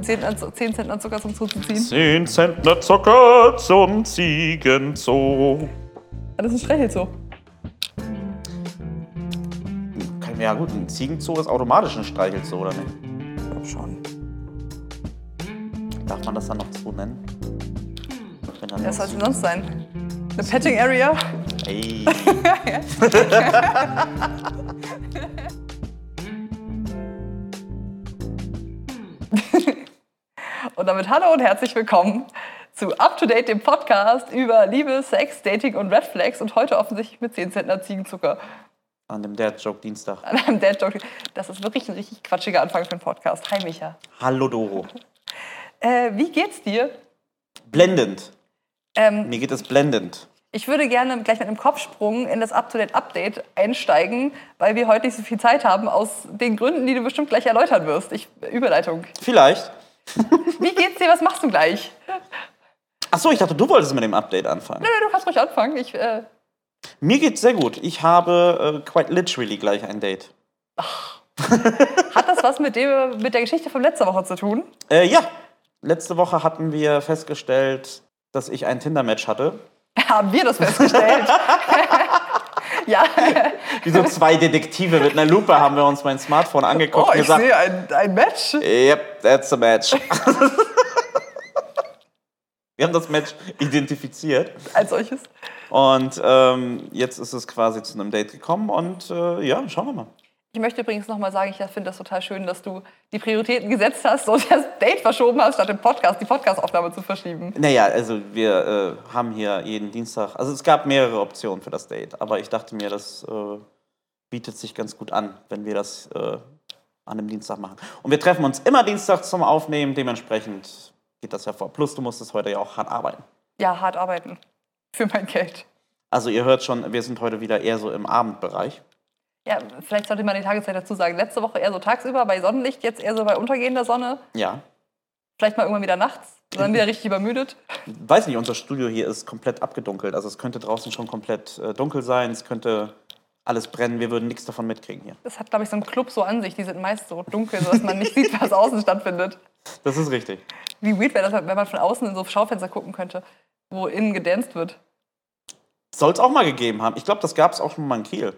Die 10, An- 10 Zentner Zucker zum Zoo zu ziehen. 10 Zentner Zucker zum Ziegenzoo. Das ist ein Streichelzoo. Ja gut, ein Ziegenzoo ist automatisch ein Streichelzoo, oder nicht? Ich glaub schon. Darf man das dann noch Zoo nennen? Ja, Was soll es denn sonst sein? Eine Petting Area? Ey. damit hallo und herzlich willkommen zu Up to Date, dem Podcast über Liebe, Sex, Dating und Red Flags und heute offensichtlich mit 10 Zentner Ziegenzucker An dem Dad-Joke-Dienstag. an einem Dad Joke. Das ist wirklich ein richtig quatschiger Anfang für einen Podcast. Hi Micha. Hallo Doro. Äh, wie geht's dir? Blendend. Ähm, Mir geht es blendend. ich würde gerne gleich mit einem Kopfsprung in das Up to Date Update einsteigen, weil wir heute nicht so viel Zeit haben, aus den Gründen, die du bestimmt gleich erläutern wirst. Ich, Überleitung. Vielleicht. Wie geht's dir? Was machst du gleich? Achso, ich dachte, du wolltest mit dem Update anfangen. Nö, du kannst ruhig anfangen. Ich, äh, Mir geht's sehr gut. Ich habe äh, quite literally gleich ein Date. hat das was mit, dem, mit der Geschichte von letzter Woche zu tun? Äh, ja, letzte Woche hatten wir festgestellt, dass ich ein Tinder-Match hatte. Haben wir das festgestellt? ja. Wie so zwei Detektive mit einer Lupe haben wir uns mein Smartphone angeguckt Oh, und ich gesagt, sehe ein, ein Match. yep, that's a match. wir haben das Match identifiziert Als solches. und ähm, jetzt ist es quasi zu einem Date gekommen und äh, ja, schauen wir mal. Ich möchte übrigens nochmal sagen, ich finde das total schön, dass du die Prioritäten gesetzt hast und das Date verschoben hast, statt den Podcast, die Podcastaufnahme zu verschieben. Naja, also wir äh, haben hier jeden Dienstag, also es gab mehrere Optionen für das Date, aber ich dachte mir, das äh, bietet sich ganz gut an, wenn wir das äh, an einem Dienstag machen. Und wir treffen uns immer Dienstag zum Aufnehmen, dementsprechend geht das ja vor. Plus, du musstest heute ja auch hart arbeiten. Ja, hart arbeiten. Für mein Geld. Also ihr hört schon, wir sind heute wieder eher so im Abendbereich. Ja, vielleicht sollte man die Tageszeit dazu sagen. Letzte Woche eher so tagsüber bei Sonnenlicht, jetzt eher so bei untergehender Sonne. Ja. Vielleicht mal irgendwann wieder nachts, dann wieder richtig übermüdet. Weiß nicht, unser Studio hier ist komplett abgedunkelt. Also es könnte draußen schon komplett äh, dunkel sein, es könnte alles brennen, wir würden nichts davon mitkriegen hier. Das hat, glaube ich, so ein Club so an sich. Die sind meist so dunkel, sodass man nicht sieht, was außen stattfindet. Das ist richtig. Wie weird wäre das, wenn man von außen in so Schaufenster gucken könnte, wo innen gedanced wird. Soll es auch mal gegeben haben. Ich glaube, das gab es auch schon mal in Kiel.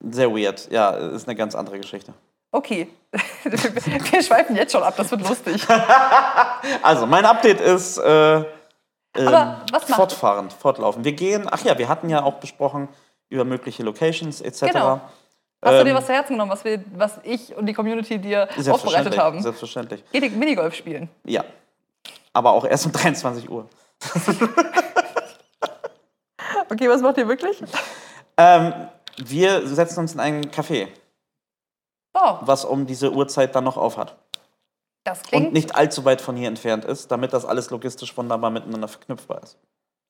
Sehr weird. Ja, ist eine ganz andere Geschichte. Okay, wir schweifen jetzt schon ab, das wird lustig. Also, mein Update ist äh, ähm, Aber was macht- fortfahrend, fortlaufen. Wir gehen, ach ja, wir hatten ja auch besprochen über mögliche Locations etc. Genau. Hast du dir Ähm, was zu Herzen genommen, was, wir, was ich und die Community dir aufbereitet haben? selbstverständlich. Geht Minigolf spielen? Ja. Aber auch erst um 23 Uhr. Okay, was macht ihr wirklich? Ähm, wir setzen uns in ein Café, Oh, was um diese Uhrzeit dann noch auf hat. das klingt Und nicht allzu weit von hier entfernt ist, damit das alles logistisch wunderbar miteinander verknüpfbar ist.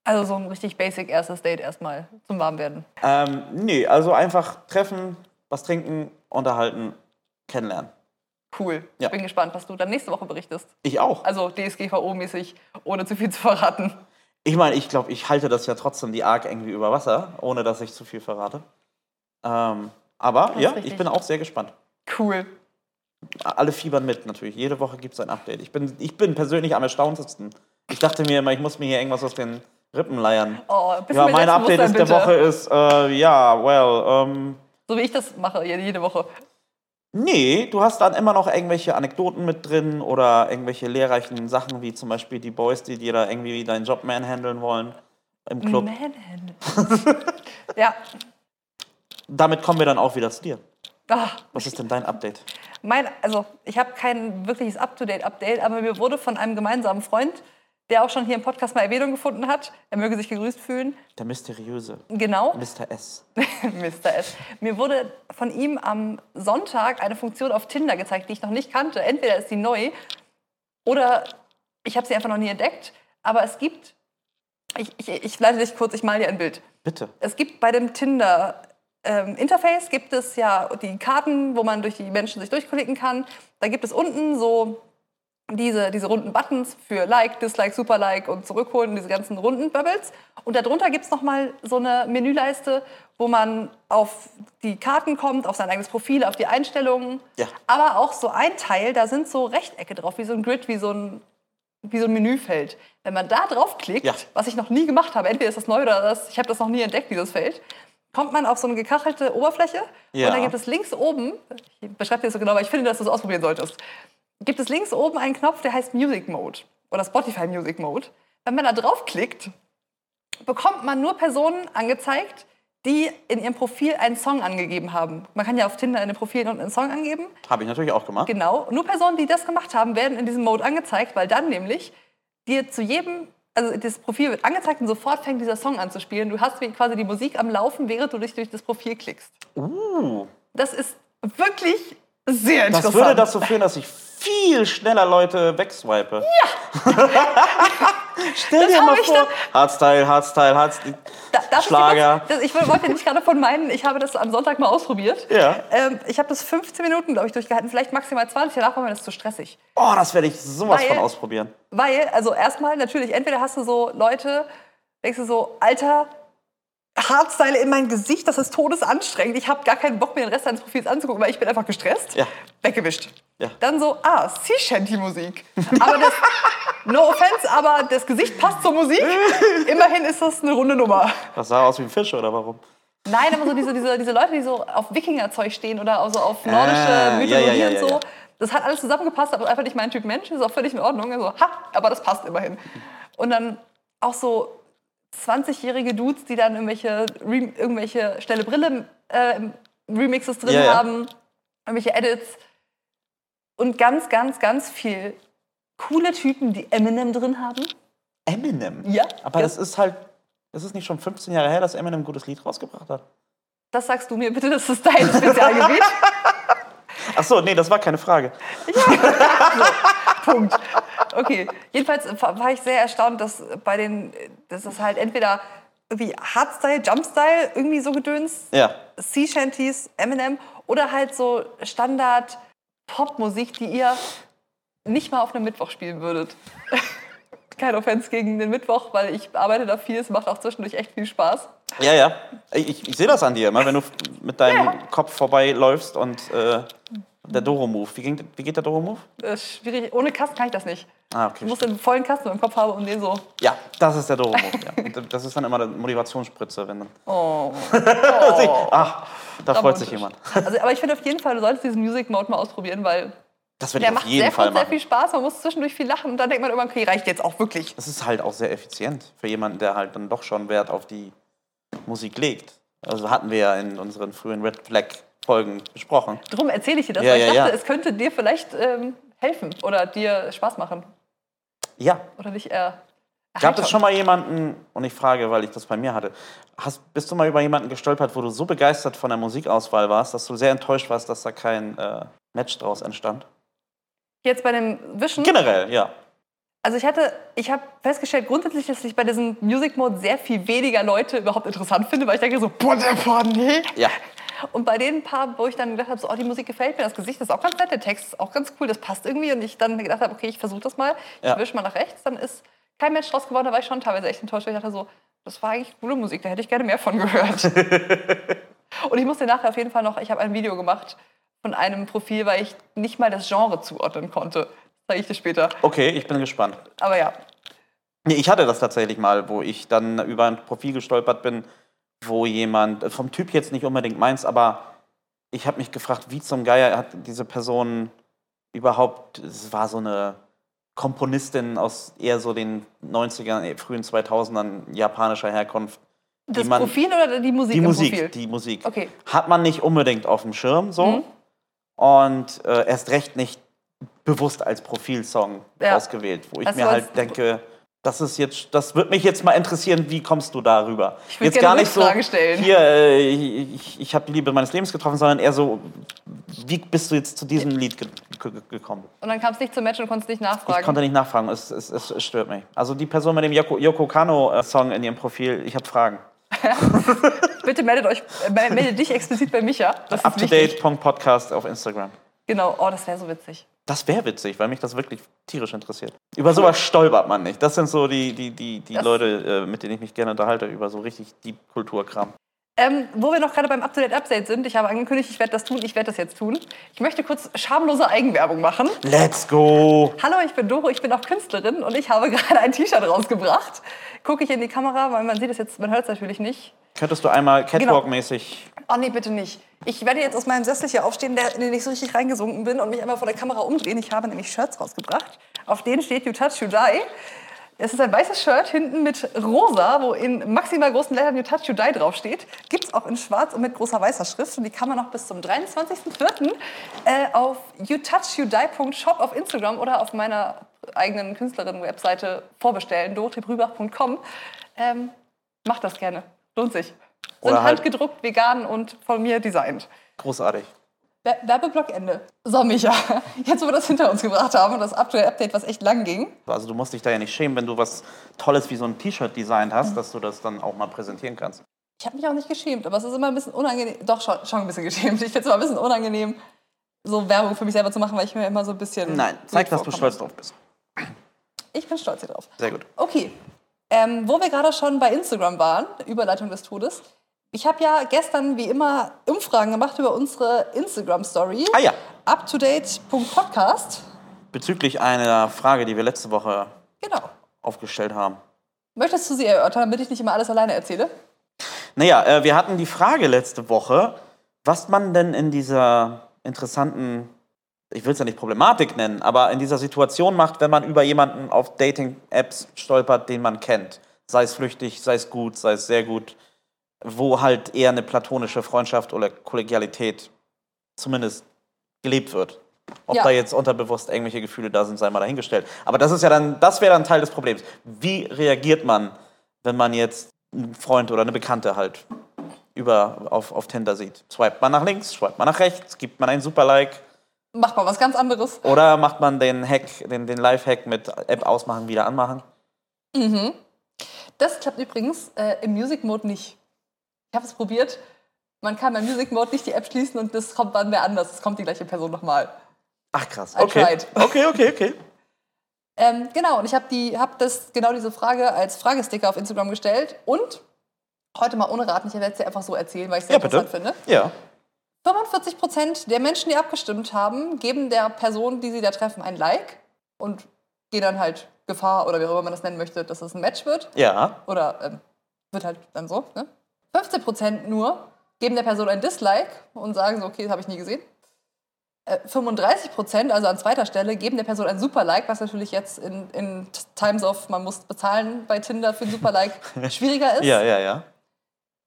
also so ein richtig basic erstes Date erstmal zum Warmwerden. Ähm, nee, also einfach treffen, was trinken, unterhalten, kennenlernen. Cool. Ja. Ich bin gespannt, was du dann nächste Woche berichtest. Ich auch. Also DSGVO-mäßig, ohne zu viel zu verraten. Ich meine, ich glaube, ich halte das ja trotzdem die Arc irgendwie über Wasser, ohne dass ich zu viel verrate. Ähm, aber ist ja, richtig. ich bin auch sehr gespannt. Cool. Alle fiebern mit natürlich. Jede Woche gibt es ein Update. Ich bin, ich bin persönlich am erstauntesten. Ich dachte mir immer, ich muss mir hier irgendwas aus den Rippen leiern. Oh, bisschen Ja, mein Update ist Selbstbewusstsein, der. Woche ist, äh, ja, well, ähm, So wie ich das mache, jede, Woche. Nee, du hast dann immer noch irgendwelche Anekdoten mit drin oder irgendwelche lehrreichen Sachen, wie zum Beispiel die Boys, die dir da irgendwie deinen Job manhandeln wollen im Club. Manhandle. ja. Damit kommen wir dann auch wieder zu dir. Ah, Was ist denn dein Update? mein, also ich habe kein wirkliches Up-to-Date-Update, aber mir wurde von einem gemeinsamen Freund, der auch schon hier im Podcast mal Erwähnung gefunden hat, er möge sich gegrüßt fühlen, Der mysteriöse genau, Mr. S. Mr. S. Mir wurde von ihm am Sonntag eine Funktion auf Tinder gezeigt, die ich noch nicht kannte. Entweder ist die neu oder ich habe sie einfach noch nie entdeckt. Aber es gibt, ich, ich, ich leite dich kurz, ich male dir ein Bild. Bitte. Es gibt bei dem Tinder ähm, Interface gibt es ja die Karten, wo man durch die Menschen sich durchklicken kann. Da gibt es unten so diese, diese runden Buttons für Like, Dislike, Super Like und zurückholen, diese ganzen runden Bubbles. Und darunter gibt es nochmal so eine Menüleiste, wo man auf die Karten kommt, auf sein eigenes Profil, auf die Einstellungen. Ja. Aber auch so ein Teil, da sind so Rechtecke drauf, wie so ein Grid, wie so ein, wie so ein Menüfeld. Wenn man da draufklickt, Ja. was ich noch nie gemacht habe, entweder ist das neu oder das, ich habe das noch nie entdeckt, dieses Feld, kommt man auf so eine gekachelte Oberfläche Ja. und dann gibt es links oben, ich beschreibe dir das so genau, aber ich finde, dass du es ausprobieren solltest, gibt es links oben einen Knopf, der heißt Music Mode oder Spotify Music Mode. Wenn man da draufklickt, bekommt man nur Personen angezeigt, die in ihrem Profil einen Song angegeben haben. Man kann ja auf Tinder in den Profilen unten einen Song angeben. Habe ich natürlich auch gemacht. Genau. Nur Personen, die das gemacht haben, werden in diesem Mode angezeigt, weil dann nämlich dir zu jedem, also das Profil wird angezeigt und sofort fängt dieser Song an zu spielen. Du hast quasi die Musik am Laufen, während du dich durch das Profil klickst. Uh, Das ist wirklich sehr interessant. das würde dazu führen, dass ich viel schneller Leute wegswipe. Ja! Stell dir hab mal ich vor, Hardstyle, Hardstyle, Hardstyle. Da- ich dir Schlager. kurz- das, ich wollte nicht gerade von meinen, ich habe das am Sonntag mal ausprobiert. Ja. Ähm, ich habe das 15 Minuten, glaube ich, durchgehalten, vielleicht maximal 20. Danach war mir das zu stressig. Oh, das werde ich sowas Weil- von ausprobieren. Weil, also erstmal natürlich, entweder hast du so Leute, denkst du so, Alter, Hardstyle in mein Gesicht, das ist todesanstrengend. Ich habe gar keinen Bock, mir den Rest deines Profils anzugucken, weil ich bin einfach gestresst. Ja. Weggewischt. Ja. Dann so, ah, Sea Shanty Musik. Aber das, no offense, aber das Gesicht passt zur Musik. Immerhin ist das eine runde Nummer. Das sah aus wie ein Fisch, oder warum? Nein, aber so diese, diese, diese Leute, die so auf Wikingerzeug stehen oder also auf nordische Ah, Mythologie ja, ja, und so. Das hat alles zusammengepasst, aber einfach nicht mein Typ Mensch. Ist auch völlig in Ordnung. Also, ha, aber das passt immerhin. Und dann auch so 20-jährige Dudes, die dann irgendwelche, Rem irgendwelche schnelle Brille äh, Remixes drin Ja, ja. haben, irgendwelche Edits. Und ganz, ganz, ganz viel coole Typen, die Eminem drin haben. Eminem? Ja. Aber Ja. das ist halt, das ist nicht schon 15 Jahre her, dass Eminem ein gutes Lied rausgebracht hat. Das sagst du mir bitte, das ist dein Spezialgebiet. Ach so, nee, das war keine Frage. Punkt. Okay. Jedenfalls war ich sehr erstaunt, dass bei den, dass das halt entweder irgendwie Hardstyle, Jumpstyle, irgendwie so gedöns, Ja. Sea Shanties, Eminem oder halt so Standard Popmusik, die ihr nicht mal auf einem Mittwoch spielen würdet. Kein Offense gegen den Mittwoch, weil ich arbeite da viel, es macht auch zwischendurch echt viel Spaß. Ja, ja. Ich, ich sehe das an dir immer, wenn du mit deinem Ja. Kopf vorbeiläufst und äh, der Doro-Move. Wie, ging- wie geht der Doro-Move? Ist schwierig. Ohne Kasten kann ich das nicht. Ah, Ich okay. muss einen vollen Kasten im Kopf haben und den so. Ja, das ist der Doro-Move. Ja. Das ist dann immer eine Motivationsspritze. Wenn dann Oh. Ach, da freut sich jemand. Also, aber ich finde auf jeden Fall, du solltest diesen Music Mode mal ausprobieren, weil Das werde der ich auf macht jeden sehr, Fall viel, sehr machen. viel Spaß. Man muss zwischendurch viel lachen und dann denkt man irgendwann, okay, reicht jetzt auch wirklich. Das ist halt auch sehr effizient für jemanden, der halt dann doch schon Wert auf die Musik legt. Also hatten wir ja in unseren frühen Red Flag Folgen besprochen. Drum erzähle ich dir das, Ja, weil ich ja, dachte, ja. es könnte dir vielleicht ähm, helfen oder dir Spaß machen. Ja, Oder dich eher. Gab es schon mal jemanden, und ich frage, weil ich das bei mir hatte, hast, bist du mal über jemanden gestolpert, wo du so begeistert von der Musikauswahl warst, dass du sehr enttäuscht warst, dass da kein äh, Match draus entstand? Jetzt bei dem Wischen. Generell, ja. Also ich hatte, ich habe festgestellt grundsätzlich, dass ich bei diesem Music Mode sehr viel weniger Leute überhaupt interessant finde, weil ich denke so, boah, der boah, nee. Ja. Und bei den paar, wo ich dann gedacht habe, so, oh, die Musik gefällt mir, das Gesicht ist auch ganz nett, der Text ist auch ganz cool, das passt irgendwie. Und ich dann gedacht habe, okay, ich versuche das mal, ich Ja. wische mal nach rechts, dann ist kein Mensch draus geworden, da war ich schon teilweise echt enttäuscht, weil ich dachte so, das war eigentlich coole Musik, da hätte ich gerne mehr von gehört. Und ich musste nachher auf jeden Fall noch, ich habe ein Video gemacht von einem Profil, weil ich nicht mal das Genre zuordnen konnte. Das zeige ich dir später. Okay, ich bin gespannt. Aber ja, Nee, ich hatte das tatsächlich mal, wo ich dann über ein Profil gestolpert bin, wo jemand, äh, vom Typ jetzt nicht unbedingt meins, aber ich habe mich gefragt, wie zum Geier hat diese Person überhaupt, es war so eine Komponistin aus eher so den 90ern, eh, frühen 2000ern japanischer Herkunft. das man- Profil oder die Musik Die im Musik, Profil? die Musik. Okay. Hat man nicht unbedingt auf dem Schirm so Mhm. Und äh, erst recht nicht bewusst als Profilsong Ja. ausgewählt, wo ich Also mir halt denke, das ist jetzt, das würde mich jetzt mal interessieren, wie kommst du darüber? Ich würd jetzt gar nicht so, stellen. hier, äh, ich, ich habe die Liebe meines Lebens getroffen, sondern eher so, wie bist du jetzt zu diesem Lied ge ge gekommen? Und dann kam es nicht zum Match und konntest nicht nachfragen. Ich konnte nicht nachfragen, es, es, es, es stört mich. Also die Person mit dem Yoko, Yoko Kano-Song in ihrem Profil, ich habe Fragen. Bitte meldet euch, melde dich explizit bei Micha. Das. UpToDate.podcast auf Instagram. Genau, oh, das wäre so witzig. Das wäre witzig, weil mich das wirklich tierisch interessiert. Über sowas stolpert man nicht. Das sind so die, die, die, die Das- Leute, äh, mit denen ich mich gerne unterhalte, über so richtig Deep Kulturkram. Ähm, wo wir noch gerade beim Up-to-Date-Update sind, ich habe angekündigt, ich werde das tun, ich werde das jetzt tun. Ich möchte kurz schamlose Eigenwerbung machen. Let's go! Hallo, ich bin Doro, ich bin auch Künstlerin und ich habe gerade ein T-Shirt rausgebracht. Gucke ich in die Kamera, weil man sieht es jetzt, man hört es natürlich nicht. Könntest du einmal Catwalk-mäßig. Oh nee, bitte nicht. Ich werde jetzt aus meinem Sessel hier aufstehen, der, in den ich so richtig reingesunken bin und mich einmal vor der Kamera umdrehen. Ich habe nämlich Shirts rausgebracht. Auf denen steht You Touch, You Die. Es ist ein weißes Shirt hinten mit rosa, wo in maximal großen Lettern You Touch, You Die draufsteht. Gibt es auch in schwarz und mit großer weißer Schrift. Und die kann man noch bis zum 23.04. Äh, auf youtouchyoudie.shop auf Instagram oder auf meiner eigenen Künstlerin-Webseite vorbestellen, dorothebrübach.com. Ähm, macht das gerne. Lohnt sich. Sind halt- handgedruckt, vegan und von mir designt. Großartig. Wer- Werbeblock Ende. So, Micha, jetzt wo wir das hinter uns gebracht haben und das Update, was echt lang ging. Also du musst dich da ja nicht schämen, wenn du was Tolles wie so ein T-Shirt designt hast, dass du das dann auch mal präsentieren kannst. Ich habe mich auch nicht geschämt, aber es ist immer ein bisschen unangenehm. Doch, schon, schon ein bisschen geschämt. Ich finde es immer ein bisschen unangenehm, so Werbung für mich selber zu machen, weil ich mir immer so ein bisschen. Nein, zeig, dass du stolz drauf bist. Ich bin stolz hier drauf. Sehr gut. Okay. Ähm, wo wir gerade schon bei Instagram waren, Überleitung des Todes. Ich habe ja gestern wie immer Umfragen gemacht über unsere Instagram-Story. Ah ja, UpToDate.podcast. bezüglich einer Frage, die wir letzte Woche Genau. aufgestellt haben. Möchtest du sie erörtern, damit ich nicht immer alles alleine erzähle? Naja, äh, wir hatten die Frage letzte Woche, was man denn in dieser interessanten, ich will es ja nicht Problematik nennen, aber in dieser Situation macht, wenn man über jemanden auf Dating-Apps stolpert, den man kennt. Sei es flüchtig, sei es gut, sei es sehr gut, wo halt eher eine platonische Freundschaft oder Kollegialität zumindest gelebt wird. Ob Ja. da jetzt unterbewusst irgendwelche Gefühle da sind, sei mal dahingestellt. Aber das ist ja dann, das wäre dann Teil des Problems. Wie reagiert man, wenn man jetzt einen Freund oder eine Bekannte halt über, auf, auf Tinder sieht? Swipet man nach links, swipet man nach rechts, gibt man einen Super-Like Macht mal was ganz anderes. oder macht man den Hack, den, den Live-Hack mit App ausmachen, wieder anmachen? Das klappt übrigens äh, im Music Mode nicht. Ich habe es probiert. Man kann beim Music Mode nicht die App schließen und das kommt dann mehr anders. Es kommt die gleiche Person nochmal. Ach krass, I okay. tried. Okay, okay, okay. Ähm, genau, und ich habe die, hab das, genau diese Frage als Fragesticker auf Instagram gestellt und heute mal ohne Raten, ich werde es dir einfach so erzählen, weil ich es sehr Ja, bitte. interessant finde. Ja. 45 Prozent der Menschen, die abgestimmt haben, geben der Person, die sie da treffen, ein Like und gehen dann halt Gefahr oder wie auch immer man das nennen möchte, dass es ein Match wird. Ja. Oder ähm, wird halt dann so. Ne? 15 Prozent nur geben der Person ein Dislike und sagen so, okay, das habe ich nie gesehen. Äh, 35 Prozent, also an zweiter Stelle, geben der Person ein Super-Like, was natürlich jetzt in, in Times of, man muss bezahlen bei Tinder für ein Super-Like, schwieriger ist. Ja, ja, ja.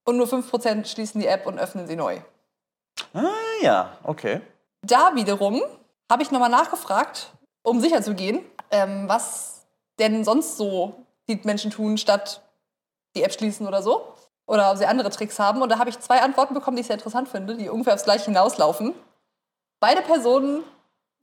Und nur 5 Prozent schließen die App und öffnen sie neu. Ah, ja, okay. Da wiederum habe ich nochmal nachgefragt, um sicher zu gehen, ähm, was denn sonst so die Menschen tun, statt die App schließen oder so. Oder ob sie andere Tricks haben. Und da habe ich zwei Antworten bekommen, die ich sehr interessant finde, die ungefähr aufs Gleiche hinauslaufen. Beide Personen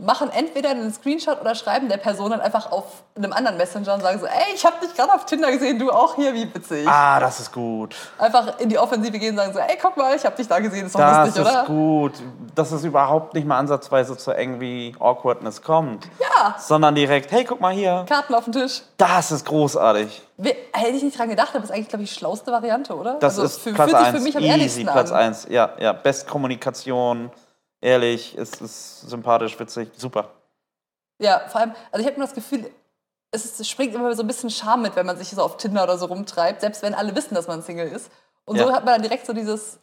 machen entweder einen Screenshot oder schreiben der Person dann einfach auf einem anderen Messenger und sagen so, ey, ich habe dich gerade auf Tinder gesehen, du auch hier, wie witzig. Ah, das ist gut. Einfach in die Offensive gehen und sagen so, ey, guck mal, ich habe dich da gesehen, ist doch Das lustig, ist oder? gut. Dass es überhaupt nicht mal ansatzweise zu irgendwie Awkwardness kommt. Ja, Sondern direkt, hey, guck mal hier. Karten auf den Tisch. Das ist großartig. Hätte ich nicht dran gedacht, aber ist eigentlich, glaube ich, die schlauste Variante, oder? Das also, ist für, Platz fühlt sich 1. für mich am Easy, ehrlichsten Platz an. 1. Ja, ja. Bestkommunikation, ehrlich, es ist sympathisch, witzig, super. Ja, vor allem, also ich habe nur das Gefühl, es, springt immer so ein bisschen Charme mit, wenn man sich so auf Tinder oder so rumtreibt, selbst wenn alle wissen, dass man Single ist. Und so Ja. hat man dann direkt so dieses,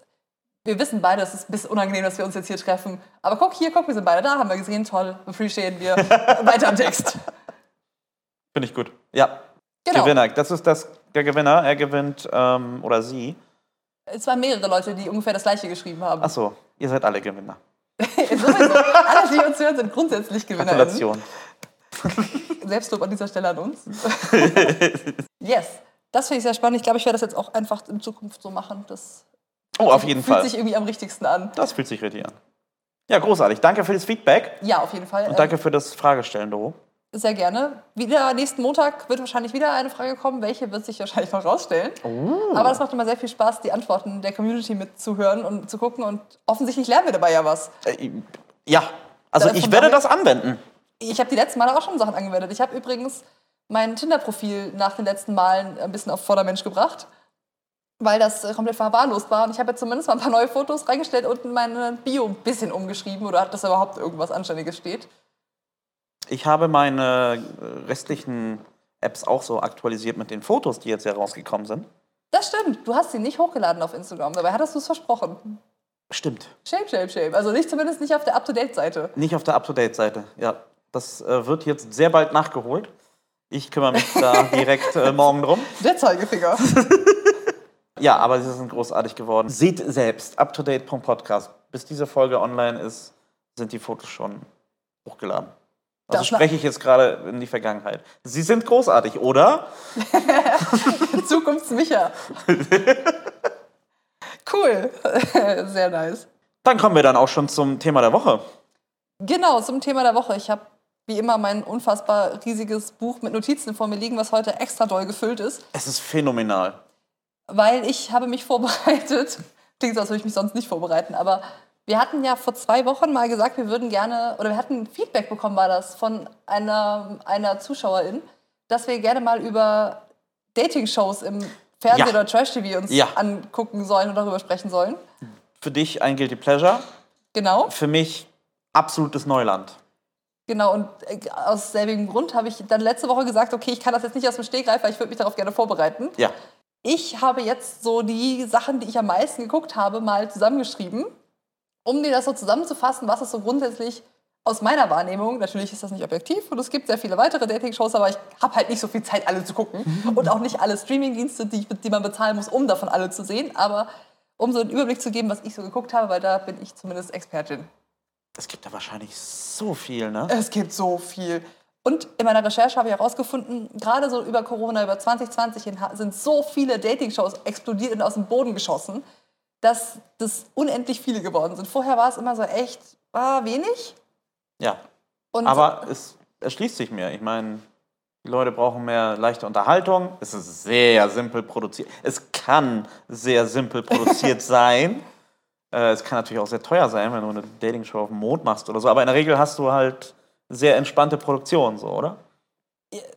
wir wissen beide, es ist ein bisschen unangenehm, dass wir uns jetzt hier treffen. Aber guck hier, guck, wir sind beide da, haben wir gesehen, toll, appreciaten wir. Weiter im Text. Finde ich gut. Ja, Genau. Gewinner. Das ist das, der Gewinner. Er gewinnt ähm, oder sie. Es waren mehrere Leute, die ungefähr das gleiche geschrieben haben. Achso, ihr seid alle Gewinner. Sowieso. Alle, die uns hören, sind grundsätzlich Gewinner. Gratulation. Selbstlob an dieser Stelle an uns. yes. Das finde ich sehr spannend. Ich glaube, ich werde das jetzt auch einfach in Zukunft so machen. Das Oh, auf jeden fühlt Fall. sich irgendwie am richtigsten an. Das fühlt sich richtig an. Ja, großartig. Danke für das Feedback Ja, auf jeden Fall. und danke für das Fragestellen, Doro. Sehr gerne. Wieder nächsten Montag wird wahrscheinlich wieder eine Frage kommen. Welche wird sich wahrscheinlich noch rausstellen. Oh. Aber es macht immer sehr viel Spaß, die Antworten der Community mitzuhören und zu gucken. Und offensichtlich lernen wir dabei ja was. Äh, ja, also ich werde das anwenden. Ich habe die letzten Male auch schon Sachen angewendet. Ich habe übrigens mein Tinder-Profil nach den letzten Malen ein bisschen auf Vordermensch gebracht, weil das äh, komplett verwahrlost war. Und ich habe jetzt zumindest mal ein paar neue Fotos reingestellt und meine Bio ein bisschen umgeschrieben oder dass da überhaupt irgendwas Anständiges steht. Ich habe meine äh, restlichen Apps auch so aktualisiert mit den Fotos, die jetzt herausgekommen sind. Das stimmt. Du hast sie nicht hochgeladen auf Instagram. Dabei hattest du es versprochen. Stimmt. Shame, shame, shame. Also nicht zumindest nicht auf der Up-to-Date-Seite. Nicht auf der Up-to-Date-Seite. Ja, das äh, wird jetzt sehr bald nachgeholt. Ich kümmere mich da direkt äh, morgen drum. Der Zeigefinger. Ja, aber sie sind großartig geworden. Seht selbst, up-to-date.podcast. Bis diese Folge online ist, sind die Fotos schon hochgeladen. Also Das- spreche ich jetzt gerade in die Vergangenheit. Sie sind großartig, oder? Zukunftsmicha. cool. Sehr nice. Dann kommen wir dann auch schon zum Thema der Woche. Genau, zum Thema der Woche. Ich habe wie immer mein unfassbar riesiges Buch mit Notizen vor mir liegen, was heute extra doll gefüllt ist, Es ist phänomenal. weil ich habe mich vorbereitet. Klingt so, als würde ich mich sonst nicht vorbereiten, aber wir hatten ja vor zwei Wochen mal gesagt, wir würden gerne, oder wir hatten Feedback bekommen, war das, von einer, einer Zuschauerin, dass wir gerne mal über Dating-Shows im Fernsehen Ja. oder Trash-TV uns Ja. angucken sollen und darüber sprechen sollen. Für dich ein Guilty Pleasure, Genau. für mich absolutes Neuland. Genau, und äh, aus selbigem Grund habe ich dann letzte Woche gesagt, okay, ich kann das jetzt nicht aus dem Stegreif, weil ich würde mich darauf gerne vorbereiten. Ja. Ich habe jetzt so die Sachen, die ich am meisten geguckt habe, mal zusammengeschrieben, um dir das so zusammenzufassen, was es so grundsätzlich aus meiner Wahrnehmung, natürlich ist das nicht objektiv und es gibt sehr viele weitere Dating-Shows, aber ich habe halt nicht so viel Zeit, alle zu gucken und auch nicht alle Streaming-Dienste, die, die man bezahlen muss, um davon alle zu sehen, aber um so einen Überblick zu geben, was ich so geguckt habe, weil da bin ich zumindest Expertin. Es gibt da wahrscheinlich so viel, ne? Es gibt so viel. Und in meiner Recherche habe ich herausgefunden, gerade so über Corona, über 2020 hin, ha- sind so viele Dating-Shows explodiert und aus dem Boden geschossen, dass das unendlich viele geworden sind. Vorher war es immer so echt ah, wenig. Ja. Und Aber es erschließt sich mir. Ich meine, die Leute brauchen mehr leichte Unterhaltung. Es ist sehr simpel produziert. Es kann sehr simpel produziert sein. Äh, es kann natürlich auch sehr teuer sein, wenn du eine Dating-Show auf dem Mond machst oder so. Aber in der Regel hast du halt sehr entspannte Produktion, so, oder?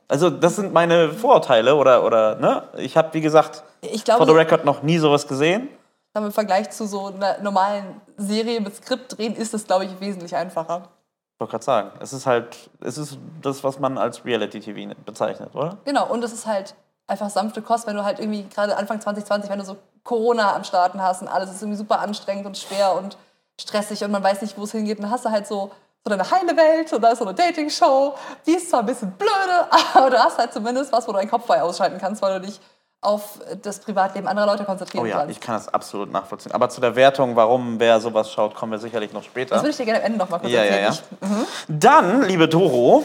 Also, das sind meine Vorurteile. Oder, oder ne? Ich habe, wie gesagt, ich for the record noch nie sowas gesehen. Aber im Vergleich zu so einer normalen Serie mit Skript drehen, ist es, glaube ich, wesentlich einfacher. Ich wollte gerade sagen, es ist halt, es ist das, was man als Reality-TV bezeichnet, oder? Genau, und es ist halt einfach sanfte Kost, wenn du halt irgendwie gerade Anfang 2020, wenn du so Corona am Starten hast und alles ist irgendwie super anstrengend und schwer und stressig und man weiß nicht, wo es hingeht, dann hast du halt so, so deine heile Welt und da ist so eine Dating-Show, die ist zwar ein bisschen blöde, aber du hast halt zumindest was, wo du deinen Kopf bei ausschalten kannst, weil du dich auf das Privatleben anderer Leute konzentrieren Oh ja, kannst. ich kann das absolut nachvollziehen. Aber zu der Wertung, warum wer sowas schaut, kommen wir sicherlich noch Das später. würde ich dir gerne am Ende noch mal kurz Ja, ja, erzählen. ja. Ich- Dann, liebe Doro,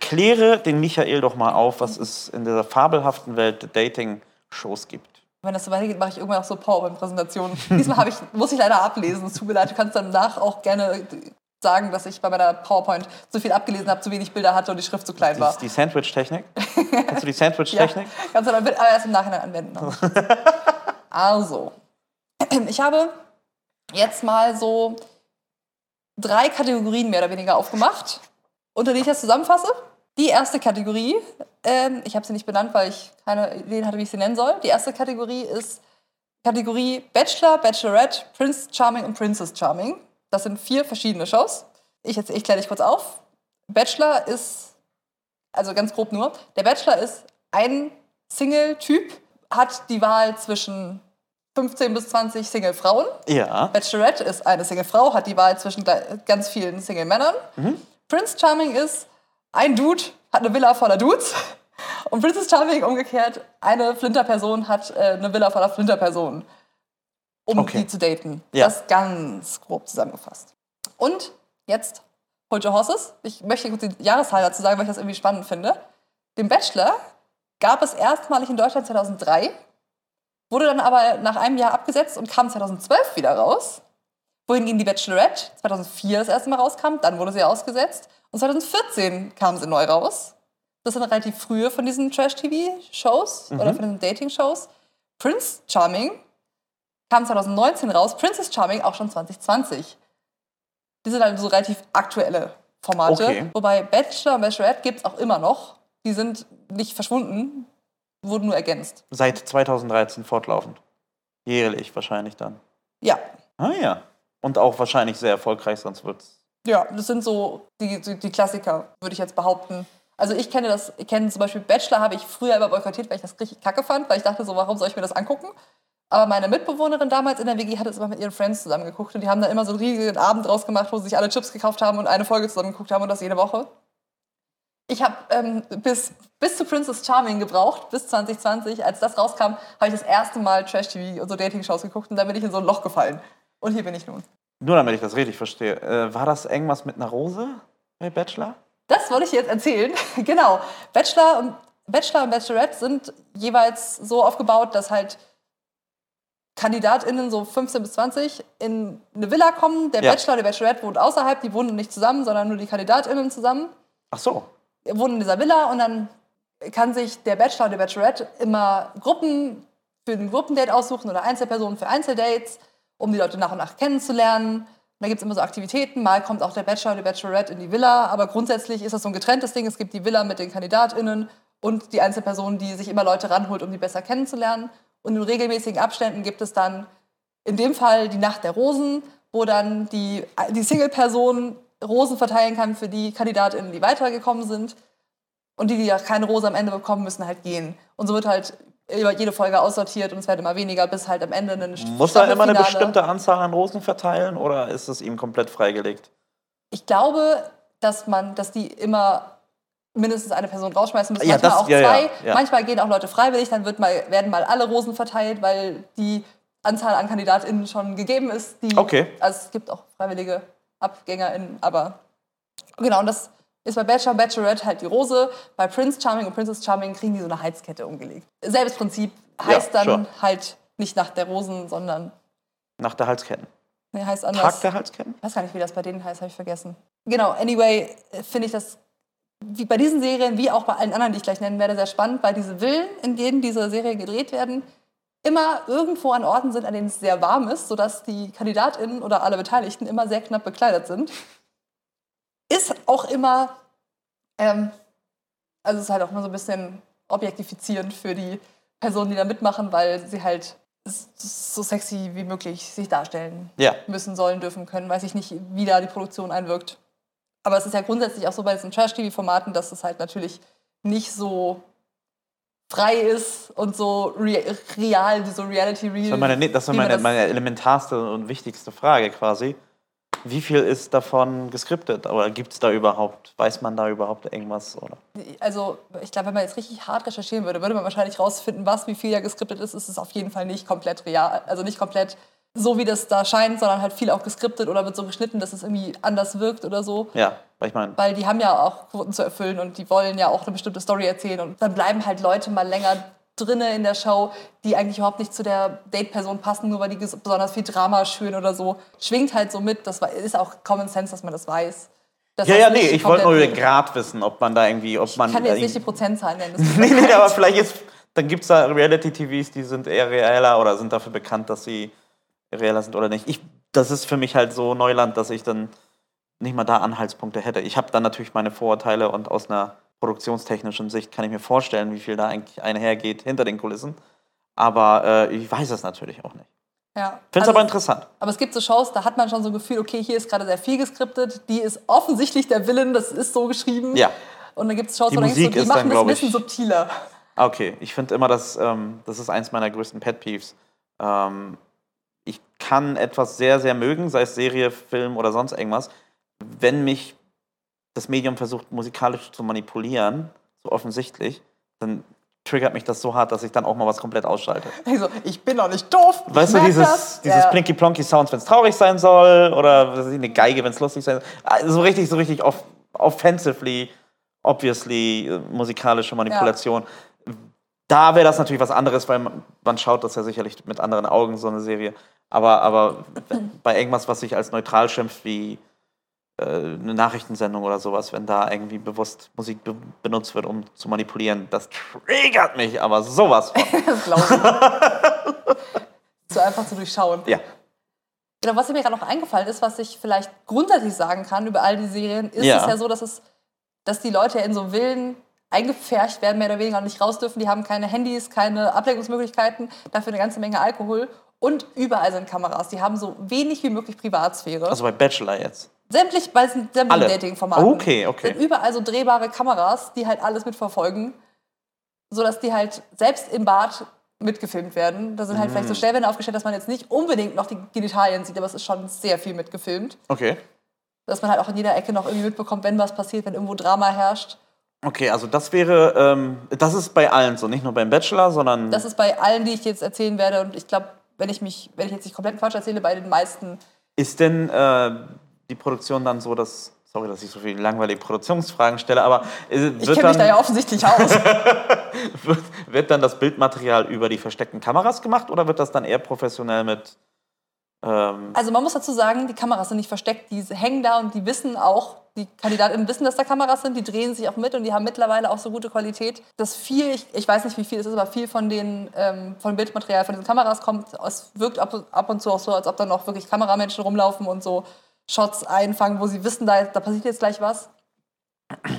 kläre den Michael doch mal auf, was es in dieser fabelhaften Welt der Dating-Shows gibt. Wenn das so weitergeht, mache ich irgendwann auch so PowerPoint-Präsentationen. Diesmal ich, muss ich leider ablesen. Es tut mir leid, du kannst danach auch gerne sagen, dass ich bei meiner PowerPoint zu viel abgelesen habe, zu wenig Bilder hatte und die Schrift zu klein war. die Sandwich-Technik? Kennst du die Ja, Sandwich-Technik? kannst du dann aber erst im Nachhinein anwenden. also, ich habe jetzt mal so drei Kategorien mehr oder weniger aufgemacht, unter die ich das zusammenfasse. Die erste Kategorie, ähm, ich habe sie nicht benannt, weil ich keine Ideen hatte, wie ich sie nennen soll. Die erste Kategorie ist Kategorie Bachelor, Bachelorette, Prince Charming und Princess Charming. Das sind vier verschiedene Shows. Ich, jetzt- ich kläre dich kurz auf. Bachelor ist, also ganz grob nur, der Bachelor ist ein Single-Typ, hat die Wahl zwischen 15 bis 20 Single-Frauen. Ja. Bachelorette ist eine Single-Frau, hat die Wahl zwischen ganz vielen Single-Männern. Prince Charming ist ein Dude, hat eine Villa voller Dudes. Und Princess Charming umgekehrt, eine Flinter-Person hat äh, eine Villa voller Flinter-Personen, um Okay. die zu daten. Ja. Das ganz grob zusammengefasst. Und jetzt Hold Your Horses. Ich möchte kurz die Jahreszahl dazu sagen, weil ich das irgendwie spannend finde. Den Bachelor gab es erstmalig in Deutschland 2003, wurde dann aber nach einem Jahr abgesetzt und kam 2012 wieder raus. Wohingegen die Bachelorette 2004 das erste Mal rauskam, dann wurde sie ausgesetzt. Und 2014 kam sie neu raus. Das sind relativ frühe von diesen Trash-TV-Shows oder von diesen Dating-Shows. Prince Charming kam 2019 raus, Princess Charming auch schon 2020. Die sind halt so relativ aktuelle Formate. Okay. Wobei Bachelor und Bachelorette gibt es auch immer noch. Die sind nicht verschwunden, wurden nur ergänzt. Seit 2013 fortlaufend. Jährlich wahrscheinlich dann. Ja, Ah ja. Und auch wahrscheinlich sehr erfolgreich, sonst wird's. Ja, das sind so die, die, die Klassiker, würde ich jetzt behaupten. Also ich kenne das, ich kenne zum Beispiel Bachelor habe ich früher immer boykottiert, weil ich das richtig kacke fand, weil ich dachte so, warum soll ich mir das angucken? Aber meine Mitbewohnerin damals in der WG hat es immer mit ihren Friends zusammen geguckt und die haben da immer so einen riesigen Abend draus gemacht, wo sie sich alle Chips gekauft haben und eine Folge zusammen geguckt haben und das jede Woche. Ich habe ähm, bis, bis zu Princess Charming gebraucht, bis 2020. Als das rauskam, habe ich das erste Mal Trash-TV und so Dating-Shows geguckt und dann bin ich in so ein Loch gefallen. Und hier bin ich nun. Nur damit ich das richtig verstehe. Äh, war das irgendwas mit einer Rose bei Bachelor? Das wollte ich jetzt erzählen. genau. Bachelor und, Bachelor und Bachelorette sind jeweils so aufgebaut, dass halt KandidatInnen so 15 bis 20 in eine Villa kommen. Der Ja. Bachelor die Bachelorette wohnt außerhalb, die wohnen nicht zusammen, sondern nur die KandidatInnen zusammen. Ach so. wohnen in dieser Villa und dann kann sich der Bachelor die Bachelorette immer Gruppen für ein Gruppendate aussuchen oder Einzelpersonen für Einzeldates, um die Leute nach und nach kennenzulernen. Und da gibt es immer so Aktivitäten. Mal kommt auch der Bachelor die Bachelorette in die Villa, aber grundsätzlich ist das so ein getrenntes Ding. Es gibt die Villa mit den KandidatInnen und die Einzelperson, die sich immer Leute ranholt, um die besser kennenzulernen. Und in regelmäßigen Abständen gibt es dann in dem Fall die Nacht der Rosen, wo dann die, die Single-Person Rosen verteilen kann für die KandidatInnen, die weitergekommen sind. Und die, die ja keine Rose am Ende bekommen, müssen halt gehen. Und so wird halt über jede Folge aussortiert und es wird immer weniger, bis halt am Ende eine Muss er immer eine bestimmte Anzahl an Rosen verteilen oder ist es ihm komplett freigelegt? Ich glaube, dass man, dass die immer mindestens eine Person rausschmeißen müssen. Ja, manchmal das- auch ja, zwei. ja. Manchmal gehen auch Leute freiwillig, dann wird mal, werden mal alle Rosen verteilt, weil die Anzahl an KandidatInnen schon gegeben ist. Die, Okay. Also es gibt auch freiwillige AbgängerInnen, aber genau, und das ist bei Bachelor und Bachelorette halt die Rose. Bei Prince Charming und Princess Charming kriegen die so eine Heizkette umgelegt. Selbes Prinzip heißt dann sure. halt nicht nach der Rosen, sondern Nach der Halsketten. nee, heißt anders. Tag der Halsketten? Ich weiß gar nicht, wie das bei denen heißt, habe ich vergessen. Genau, anyway, finde ich das wie bei diesen Serien, wie auch bei allen anderen, die ich gleich nennen werde, sehr spannend, weil diese Villen, in denen diese Serien gedreht werden, immer irgendwo an Orten sind, an denen es sehr warm ist, sodass die KandidatInnen oder alle Beteiligten immer sehr knapp bekleidet sind. Ist auch immer, ähm, also es ist halt auch immer so ein bisschen objektifizierend für die Personen, die da mitmachen, weil sie halt so sexy wie möglich sich darstellen Ja. müssen, sollen, dürfen, können. Weiß ich nicht, wie da die Produktion einwirkt. Aber es ist ja grundsätzlich auch so bei diesen Trash-TV-Formaten, dass es halt natürlich nicht so frei ist und so re real, wie so Reality-Real. Das war meine, nee, das war meine, meine elementarste und wichtigste Frage quasi. Wie viel ist davon geskriptet? Oder gibt es da überhaupt, weiß man da überhaupt irgendwas? Oder? Also, ich glaube, wenn man jetzt richtig hart recherchieren würde, würde man wahrscheinlich rausfinden, was, wie viel da geskriptet ist. Es ist auf jeden Fall nicht komplett real, also nicht komplett so, wie das da scheint, sondern halt viel auch geskriptet oder wird so geschnitten, dass es irgendwie anders wirkt oder so. Ja, weil ich meine, Weil die haben ja auch Quoten zu erfüllen und die wollen ja auch eine bestimmte Story erzählen. Und dann bleiben halt Leute mal länger drinne in der Show, die eigentlich überhaupt nicht zu der Date-Person passen, nur weil die besonders viel Drama schüren oder so. Schwingt halt so mit. Das ist auch Common Sense, dass man das weiß. Ja, das ja, nicht nee, ich wollte nur den Grad wissen, ob man da irgendwie, ob man. Ich kann jetzt nicht die Prozentzahlen nennen. nee, nee, aber vielleicht ist, dann gibt es da Reality-TVs, die sind eher reeller oder sind dafür bekannt, dass sie reeller sind oder nicht. Ich, das ist für mich halt so Neuland, dass ich dann nicht mal da Anhaltspunkte hätte. Ich habe dann natürlich meine Vorurteile und aus einer produktionstechnischen Sicht kann ich mir vorstellen, wie viel da eigentlich einhergeht hinter den Kulissen. Aber äh, ich weiß es natürlich auch nicht. Ja. Finde es Also aber es- interessant. Aber es gibt so Shows, da hat man schon so ein Gefühl, okay, hier ist gerade sehr viel geskriptet, die ist offensichtlich der Villain, das ist so geschrieben. Ja. Und dann gibt es Shows, Die wo du denkst, Musik die machen dann, das ein bisschen subtiler. Okay, ich finde immer, dass, ähm, das ist eins meiner größten Pet Peeves. Ähm, kann etwas sehr, sehr mögen, sei es Serie, Film oder sonst irgendwas, wenn mich das Medium versucht, musikalisch zu manipulieren, so offensichtlich, dann triggert mich das so hart, dass ich dann auch mal was komplett ausschalte. Also, ich bin doch nicht doof. Weißt du, dieses, das. dieses Ja. Plinky Plonky Sounds, wenn es traurig sein soll, oder eine Geige, wenn es lustig sein soll. Also So richtig, so richtig off offensively, obviously äh, musikalische Manipulation. Da wäre das natürlich was anderes, weil man, man schaut das ja sicherlich mit anderen Augen, so eine Serie. Aber, aber bei irgendwas, was sich als neutral schimpft, wie äh, eine Nachrichtensendung oder sowas, wenn da irgendwie bewusst Musik be benutzt wird, um zu manipulieren, das triggert mich aber sowas von. Das glaube ich. so einfach zu durchschauen. ja. Genau, was mir gerade noch eingefallen ist, was ich vielleicht grundsätzlich sagen kann über all die Serien, ist Ja. es ja so, dass es, dass die Leute in so Villen eingepfercht werden, mehr oder weniger und nicht raus dürfen. Die haben keine Handys, keine Ablenkungsmöglichkeiten, dafür eine ganze Menge Alkohol und überall sind Kameras. Die haben so wenig wie möglich Privatsphäre. Also bei Bachelor jetzt. Sämtlich bei sämtlichen? Dating-Formaten. Okay, okay. Sind überall so drehbare Kameras, die halt alles mitverfolgen, sodass die halt selbst im Bad mitgefilmt werden. Da sind halt Mm. vielleicht so Stellwände aufgestellt, dass man jetzt nicht unbedingt noch die Genitalien sieht, aber es ist schon sehr viel mitgefilmt. Okay. Dass man halt auch in jeder Ecke noch irgendwie mitbekommt, wenn was passiert, wenn irgendwo Drama herrscht. Okay, also das wäre, ähm, das ist bei allen so, nicht nur beim Bachelor, sondern. Das ist bei allen, die ich jetzt erzählen werde und ich glaube, wenn ich mich, wenn ich jetzt nicht komplett Quatsch erzähle, bei den meisten Ist denn äh, die Produktion dann so, dass. Sorry, dass ich so viele langweilige Produktionsfragen stelle, aber äh, Ich wird, kenne mich da ja offensichtlich aus. wird, wird dann das Bildmaterial über die versteckten Kameras gemacht oder wird das dann eher professionell mit. Ähm, Also man muss dazu sagen, die Kameras sind nicht versteckt, die hängen da und die wissen auch, die Kandidatinnen wissen, dass da Kameras sind, die drehen sich auch mit und die haben mittlerweile auch so gute Qualität, dass viel, ich, ich weiß nicht wie viel es ist, aber viel von den ähm, von Bildmaterial von diesen Kameras kommt, es wirkt ab, ab und zu auch so, als ob da noch wirklich Kameramenschen rumlaufen und so Shots einfangen, wo sie wissen, da, da passiert jetzt gleich was.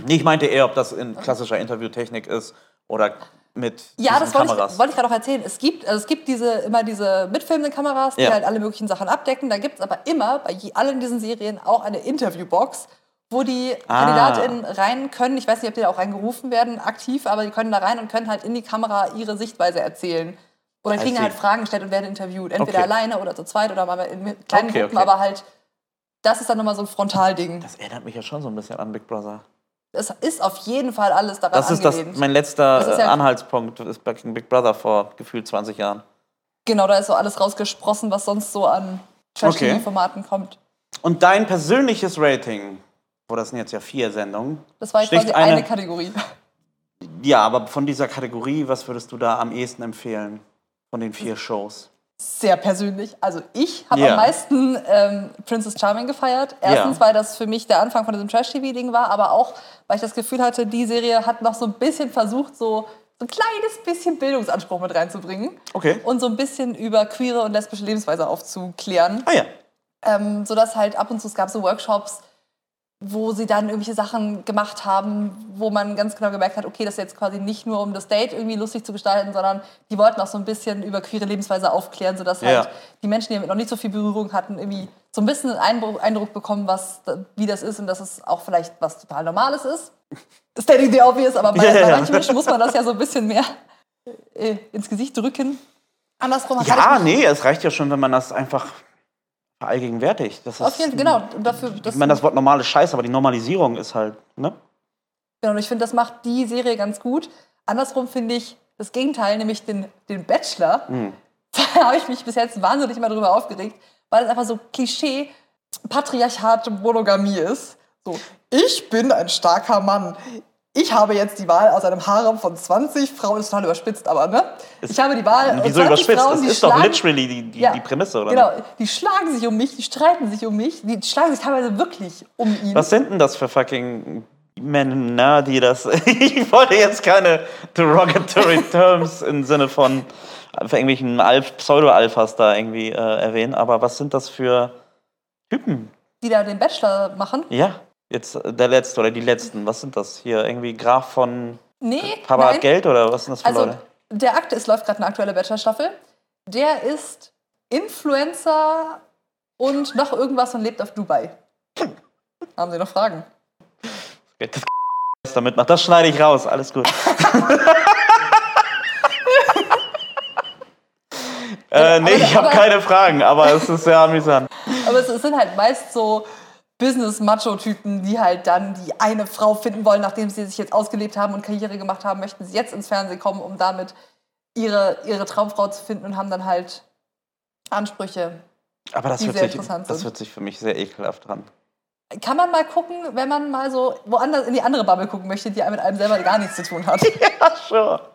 nee, ich meinte eher, ob das in klassischer Interviewtechnik ist oder mit Ja, das wollte Kameras. ich, wollte ich gerade auch erzählen. Es gibt, also es gibt diese, immer diese mitfilmenden Kameras, die Ja. halt alle möglichen Sachen abdecken. Da gibt es aber immer bei je, allen diesen Serien auch eine Interviewbox, wo die Ah. KandidatInnen rein können. Ich weiß nicht, ob die da auch reingerufen werden, aktiv, aber die können da rein und können halt in die Kamera ihre Sichtweise erzählen. Oder kriegen halt Fragen gestellt und werden interviewt. Entweder Okay. alleine oder zu zweit oder mal in kleinen Okay, Gruppen, okay. aber halt, das ist dann nochmal so ein Frontalding. Das erinnert mich ja schon so ein bisschen an Big Brother. Es ist auf jeden Fall alles daran Das ist das, angelehnt. mein letzter Das ist äh, ja- Anhaltspunkt, ist Big Brother vor gefühlt 20 Jahren. genau, da ist so alles rausgesprossen, was sonst so an Okay. Trash-TV-Formaten kommt. Und dein persönliches Rating, wo das sind jetzt ja vier Sendungen, Das war jetzt quasi eine, eine- Kategorie. ja, aber von dieser Kategorie, was würdest du da am ehesten empfehlen? Von den vier Shows? Sehr persönlich. Also ich habe Ja. am meisten ähm, Princess Charming gefeiert. Erstens, Ja. weil das für mich der Anfang von diesem Trash-TV-Ding war, aber auch, weil ich das Gefühl hatte, die Serie hat noch so ein bisschen versucht, so, so ein kleines bisschen Bildungsanspruch mit reinzubringen. Okay. Und so ein bisschen über queere und lesbische Lebensweise aufzuklären. Ah ja. Ähm, sodass halt ab und zu, es gab so Workshops, wo sie dann irgendwelche Sachen gemacht haben, wo man ganz genau gemerkt hat, okay, das ist jetzt quasi nicht nur um das Date irgendwie lustig zu gestalten, sondern die wollten auch so ein bisschen über queere Lebensweise aufklären, sodass Ja. halt die Menschen, die damit noch nicht so viel Berührung hatten, irgendwie so ein bisschen einen Eindruck, bekommen, was, wie das ist und dass es auch vielleicht was total Normales ist. Stating the obvious, aber bei, Ja, ja, bei manchen Menschen muss man das ja so ein bisschen mehr äh, ins Gesicht drücken. Andersrum Ja, nee, es reicht ja schon, wenn man das einfach verallgegenwärtigt. Das Auf ist, jeden Fall, genau. Dafür, Ich meine, das Wort normale Scheiße, aber die Normalisierung ist halt, ne? Genau, und ich finde, das macht die Serie ganz gut. Andersrum finde ich das Gegenteil, nämlich den, den Bachelor. Da habe ich mich bis jetzt wahnsinnig immer drüber aufgeregt, weil es einfach so Klischee Patriarchat Monogamie ist. So, ich bin ein starker Mann. Ich habe jetzt die Wahl aus einem Harem von 20 Frauen, ist total überspitzt, aber ne? Ich habe die Wahl aus Wieso 20 überspitzt? Frauen, Das die ist doch literally die, die, Ja, die Prämisse, oder? Genau, die schlagen sich um mich, die streiten sich um mich, die schlagen sich teilweise wirklich um ihn. Was sind denn das für fucking Männer, die das. ich wollte jetzt keine derogatory terms im Sinne von für irgendwelchen Pseudo-Alphas da irgendwie äh, erwähnen, aber was sind das für Typen? Die da den Bachelor machen. Ja, jetzt äh, der letzte oder die letzten. Was sind das hier? Irgendwie Graf von Nee, Papa nein. hat Geld oder was sind das für Also, Leute? der Akte, es läuft gerade eine aktuelle Bachelor-Staffel. Der ist Influencer und noch irgendwas und lebt auf Dubai. Haben Sie noch Fragen? Das damit macht. Das schneide ich raus. Alles gut. äh, nee, ich habe keine Fragen, aber es ist sehr amüsant. Aber es sind halt meist so Business-Macho-Typen, die halt dann die eine Frau finden wollen, nachdem sie sich jetzt ausgelebt haben und Karriere gemacht haben, möchten sie jetzt ins Fernsehen kommen, um damit ihre, ihre Traumfrau zu finden und haben dann halt Ansprüche. Aber das Die hört, sehr sich, interessant das sind. hört sich für mich sehr ekelhaft dran. Kann man mal gucken, wenn man mal so woanders in die andere Bubble gucken möchte, die mit einem selber gar nichts zu tun hat. Ja, sure.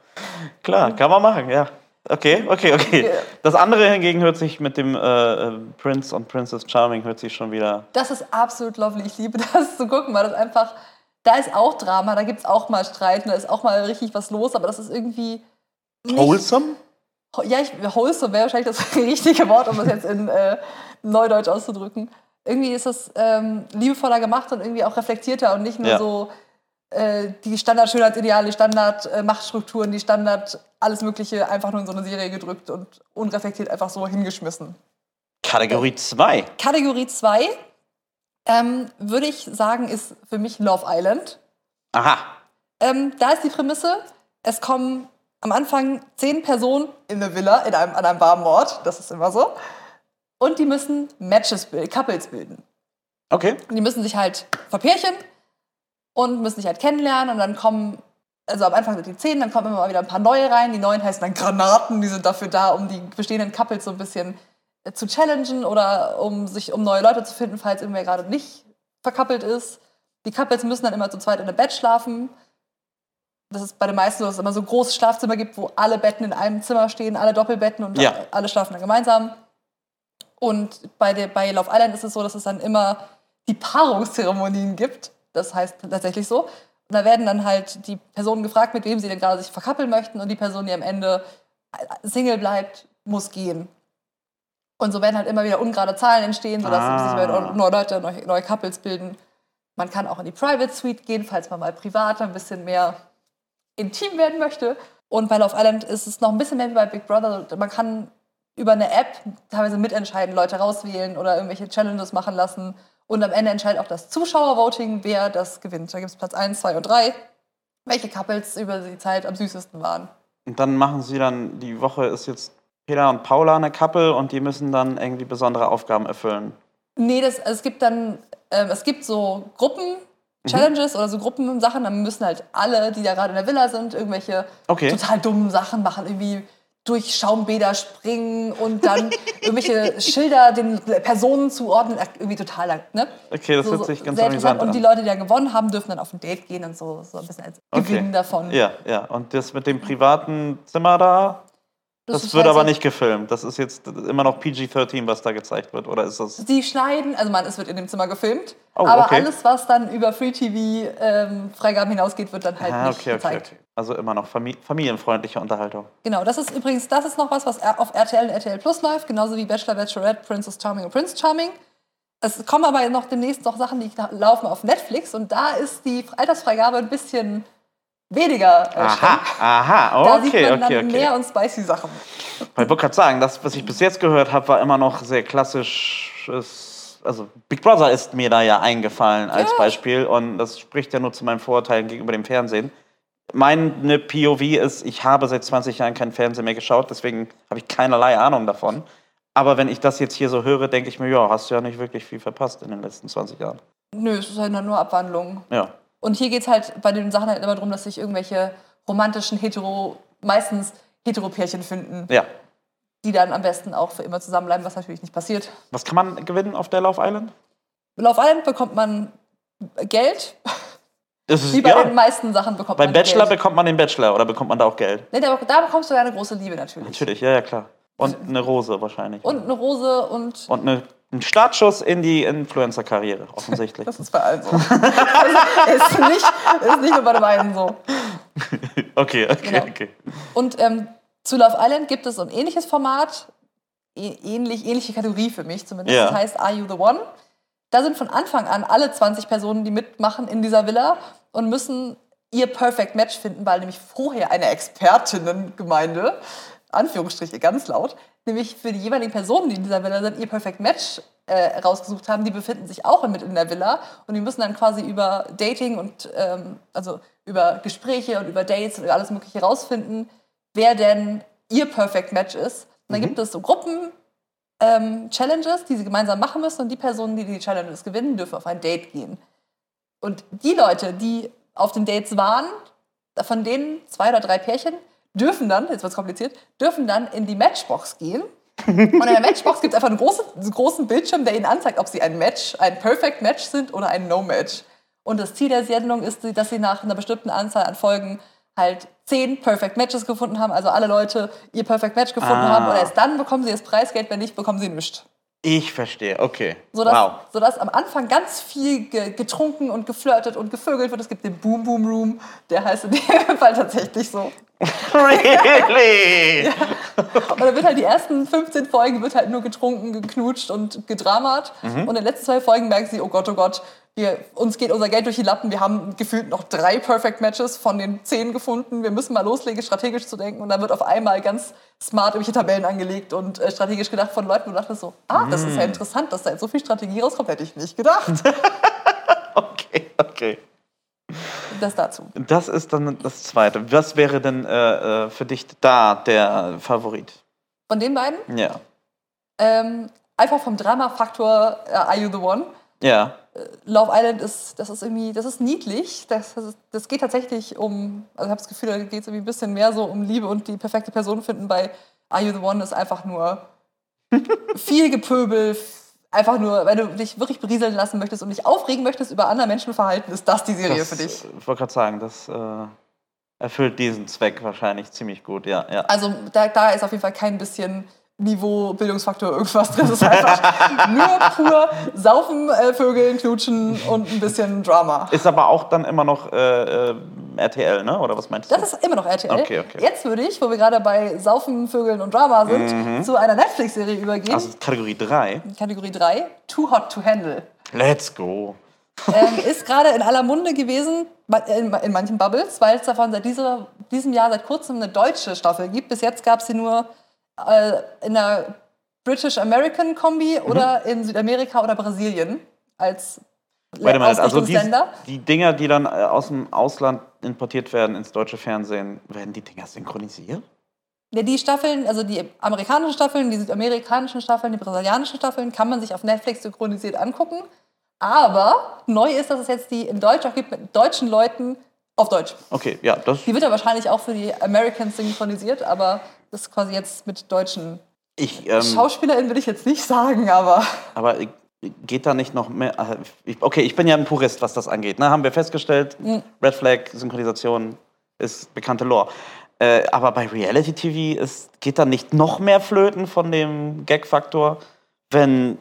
Klar, kann man machen, ja. Okay, okay, okay. Das andere hingegen hört sich mit dem äh, Prince und Princess Charming hört sich schon wieder. Das ist absolut lovely. Ich liebe das zu gucken, weil das einfach, da ist auch Drama, da gibt es auch mal Streit, da ist auch mal richtig was los, aber das ist irgendwie. nicht- Wholesome? Ja, ich, wholesome wäre wahrscheinlich das richtige Wort, um das jetzt in äh, Neudeutsch auszudrücken. Irgendwie ist es ähm, liebevoller gemacht und irgendwie auch reflektierter und nicht nur Ja. so die Standard-Schönheitsideale, die Standard-Machtstrukturen, die Standard alles Mögliche einfach nur in so eine Serie gedrückt und unreflektiert einfach so hingeschmissen. Kategorie 2. Kategorie 2 ähm, würde ich sagen, ist für mich Love Island. Aha. Ähm, da ist die Prämisse, es kommen am Anfang zehn Personen in eine Villa in einem, an einem warmen Ort, das ist immer so, und die müssen Matches bilden, Couples bilden. Okay. Und die müssen sich halt verpärchen und müssen sich halt kennenlernen und dann kommen, also am Anfang sind die zehn, dann kommen immer mal wieder ein paar neue rein. Die neuen heißen dann Granaten, die sind dafür da, um die bestehenden Couples so ein bisschen äh, zu challengen oder um sich um neue Leute zu finden, falls irgendwer gerade nicht verkappelt ist. Die Couples müssen dann immer zu zweit in einem Bett schlafen. Das ist bei den meisten so, dass es immer so große Schlafzimmer gibt, wo alle Betten in einem Zimmer stehen, alle Doppelbetten und Ja. alle schlafen dann gemeinsam. Und bei, der, bei Love Island ist es so, dass es dann immer die Paarungszeremonien gibt. Das heißt tatsächlich so. Und da werden dann halt die Personen gefragt, mit wem sie denn gerade sich verkappeln möchten. Und die Person, die am Ende Single bleibt, muss gehen. Und so werden halt immer wieder ungerade Zahlen entstehen, sodass Ah. sich wieder neue Leute, neue, neue Couples bilden. Man kann auch in die Private Suite gehen, falls man mal privat ein bisschen mehr intim werden möchte. Und bei Love Island ist es noch ein bisschen mehr wie bei Big Brother. Man kann über eine App teilweise mitentscheiden, Leute rauswählen oder irgendwelche Challenges machen lassen. Und am Ende entscheidet auch das Zuschauervoting, wer das gewinnt. Da gibt es Platz 1, 2 und 3, welche Couples über die Zeit am süßesten waren. Und dann machen sie dann, die Woche ist jetzt Peter und Paula eine Couple und die müssen dann irgendwie besondere Aufgaben erfüllen. Nee, das, also es gibt dann, ähm, es gibt so Gruppen, Challenges oder so Gruppensachen, dann müssen halt alle, die da gerade in der Villa sind, irgendwelche Okay. total dummen Sachen machen, irgendwie durch Schaumbäder springen und dann irgendwelche Schilder den Personen zuordnen, Ach, irgendwie total lang, ne? Okay, das hört sich ganz amüsant interessant. Und die an. Leute, die dann gewonnen haben, dürfen dann auf ein Date gehen und so, so ein bisschen als Gewinn Okay. davon. Ja, ja. Und das mit dem privaten Zimmer da, das, ist wird halt aber so- nicht gefilmt. Das ist jetzt immer noch PG-13, was da gezeigt wird. Oder ist das. Sie schneiden, also man, es wird in dem Zimmer gefilmt, Oh, aber okay. alles, was dann über Free TV ähm, Freigaben hinausgeht, wird dann halt Ah, nicht okay, gezeigt. okay. Also immer noch famili familienfreundliche Unterhaltung. Genau, das ist übrigens, das ist noch was, was auf RTL und RTL Plus läuft, genauso wie Bachelor, Bachelorette, Princess Charming und Prince Charming. Es kommen aber noch demnächst noch Sachen, die laufen auf Netflix und da ist die Altersfreigabe ein bisschen weniger äh. Aha, aha, Da sieht okay, man dann okay, okay. mehr und spicy Sachen. Ich wollte gerade sagen, das, was ich bis jetzt gehört habe, war immer noch sehr klassisches. Also Big Brother ist mir da ja eingefallen als Ja. Beispiel und das spricht ja nur zu meinen Vorurteilen gegenüber dem Fernsehen. Meine POV ist, ich habe seit 20 Jahren kein Fernsehen mehr geschaut, deswegen habe ich keinerlei Ahnung davon. Aber wenn ich das jetzt hier so höre, denke ich mir, ja, hast du ja nicht wirklich viel verpasst in den letzten 20 Jahren. Nö, es ist halt nur Abwandlungen. Ja. Und hier geht es halt bei den Sachen halt immer darum, dass sich irgendwelche romantischen Hetero, meistens Heteropärchen finden, Ja. die dann am besten auch für immer zusammenbleiben, was natürlich nicht passiert. Was kann man gewinnen auf der Love Island? Love Island bekommt man Geld. Das ist, Wie bei ja, den meisten Sachen bekommt beim man Bachelor Geld. bekommt man den Bachelor oder bekommt man da auch Geld? Nee, da, da bekommst du eine große Liebe natürlich. Natürlich, ja, ja, klar. Und eine Rose wahrscheinlich. Und eine Rose und Und eine, ein Startschuss in die Influencer-Karriere, offensichtlich. das ist bei allen so. das ist nicht, ist nicht nur bei dem einen so. okay, okay, Genau. okay. Und ähm, zu Love Island gibt es ein ähnliches Format, ähnlich, ähnliche Kategorie für mich zumindest. Ja. Das heißt Are You the One? Da sind von Anfang an alle 20 Personen, die mitmachen in dieser Villa und müssen ihr Perfect Match finden, weil nämlich vorher eine Expertinnengemeinde, Anführungsstriche ganz laut, nämlich für die jeweiligen Personen, die in dieser Villa sind, ihr Perfect Match äh, rausgesucht haben. Die befinden sich auch mit in der Villa und die müssen dann quasi über Dating und ähm, also über Gespräche und über Dates und über alles Mögliche rausfinden, wer denn ihr Perfect Match ist. Und dann gibt es so Gruppen, ähm, Challenges, die sie gemeinsam machen müssen und die Personen, die die Challenges gewinnen, dürfen auf ein Date gehen. Und die Leute, die auf den Dates waren, von denen zwei oder drei Pärchen, dürfen dann, jetzt wird es kompliziert, dürfen dann in die Matchbox gehen. Und in der Matchbox gibt es einfach einen großen, einen großen Bildschirm, der ihnen anzeigt, ob sie ein Match, ein Perfect Match sind oder ein No-Match. Und das Ziel der Sendung ist, dass sie nach einer bestimmten Anzahl an Folgen halt zehn Perfect Matches gefunden haben, also alle Leute ihr Perfect Match gefunden Ah. haben und erst dann bekommen sie das Preisgeld, wenn nicht, bekommen sie nichts. Ich verstehe, okay. Sodass, wow. sodass am Anfang ganz viel ge getrunken und geflirtet und gevögelt wird. Es gibt den Boom Boom Room, der heißt in dem Fall tatsächlich so. Really? Und dann wird halt die ersten 15 Folgen wird halt nur getrunken, geknutscht und gedramat. Und in den letzten zwei Folgen merken sie, oh Gott, oh Gott, wir, uns geht unser Geld durch die Lappen. Wir haben gefühlt noch drei Perfect Matches von den zehn gefunden. Wir müssen mal loslegen, strategisch zu denken. Und dann wird auf einmal ganz smart irgendwelche Tabellen angelegt und äh, strategisch gedacht von Leuten. Und dachte so, ah, das ist ja interessant, dass da jetzt so viel Strategie rauskommt. Hätte ich nicht gedacht. Okay, okay. Das dazu. Das ist dann das Zweite. Was wäre denn äh, äh, für dich da der Favorit? Von den beiden, Ja. ähm, einfach vom Drama-Faktor äh, Are You the One? Ja. Love Island ist, das ist irgendwie, das ist niedlich. Das, das, das geht tatsächlich um, also ich habe das Gefühl, da geht es irgendwie ein bisschen mehr so um Liebe und die perfekte Person finden. Bei Are You the One ist einfach nur viel Gepöbel. Einfach nur, wenn du dich wirklich berieseln lassen möchtest und dich aufregen möchtest über andere Menschenverhalten, ist das die Serie Das, für dich. Ich wollte gerade sagen, das äh, erfüllt diesen Zweck wahrscheinlich ziemlich gut. Ja, ja. Also da, da ist auf jeden Fall kein bisschen Niveau, Bildungsfaktor, irgendwas drin. Es ist einfach nur pur Saufen, äh, Vögeln, Knutschen und ein bisschen Drama. Ist aber auch dann immer noch äh, äh, RTL, ne? Oder was meinst du? Das ist immer noch RTL. Okay, okay. Jetzt würde ich, wo wir gerade bei Saufen, Vögeln und Drama sind, zu einer Netflix-Serie übergehen. also Kategorie 3. Kategorie 3, Too Hot to Handle. Let's go. ähm, ist gerade in aller Munde gewesen, in, in manchen Bubbles, weil es davon seit dieser, diesem Jahr seit kurzem eine deutsche Staffel gibt. Bis jetzt gab es sie nur äh, in der British-American-Kombi Mhm. oder in Südamerika oder Brasilien als Warte mal, also die, die Dinger, die dann äh, aus dem Ausland importiert werden ins deutsche Fernsehen, werden die Dinger synchronisiert? Ja, die Staffeln, also die amerikanischen Staffeln, die südamerikanischen Staffeln, die brasilianischen Staffeln, kann man sich auf Netflix synchronisiert angucken. Aber neu ist, dass es jetzt die in Deutsch auch gibt mit deutschen Leuten auf Deutsch. Okay, ja, das. Die wird ja wahrscheinlich auch für die Americans synchronisiert, aber das ist quasi jetzt mit deutschen Ich, ähm, SchauspielerInnen will ich jetzt nicht sagen, aber aber äh, geht da nicht noch mehr? ich- Okay, ich bin ja ein Purist, was das angeht. Ne? Haben wir festgestellt, Red Flag, Synchronisation ist bekannte Lore. Äh, aber bei Reality TV ist, geht da nicht noch mehr flöten von dem Gag-Faktor, wenn,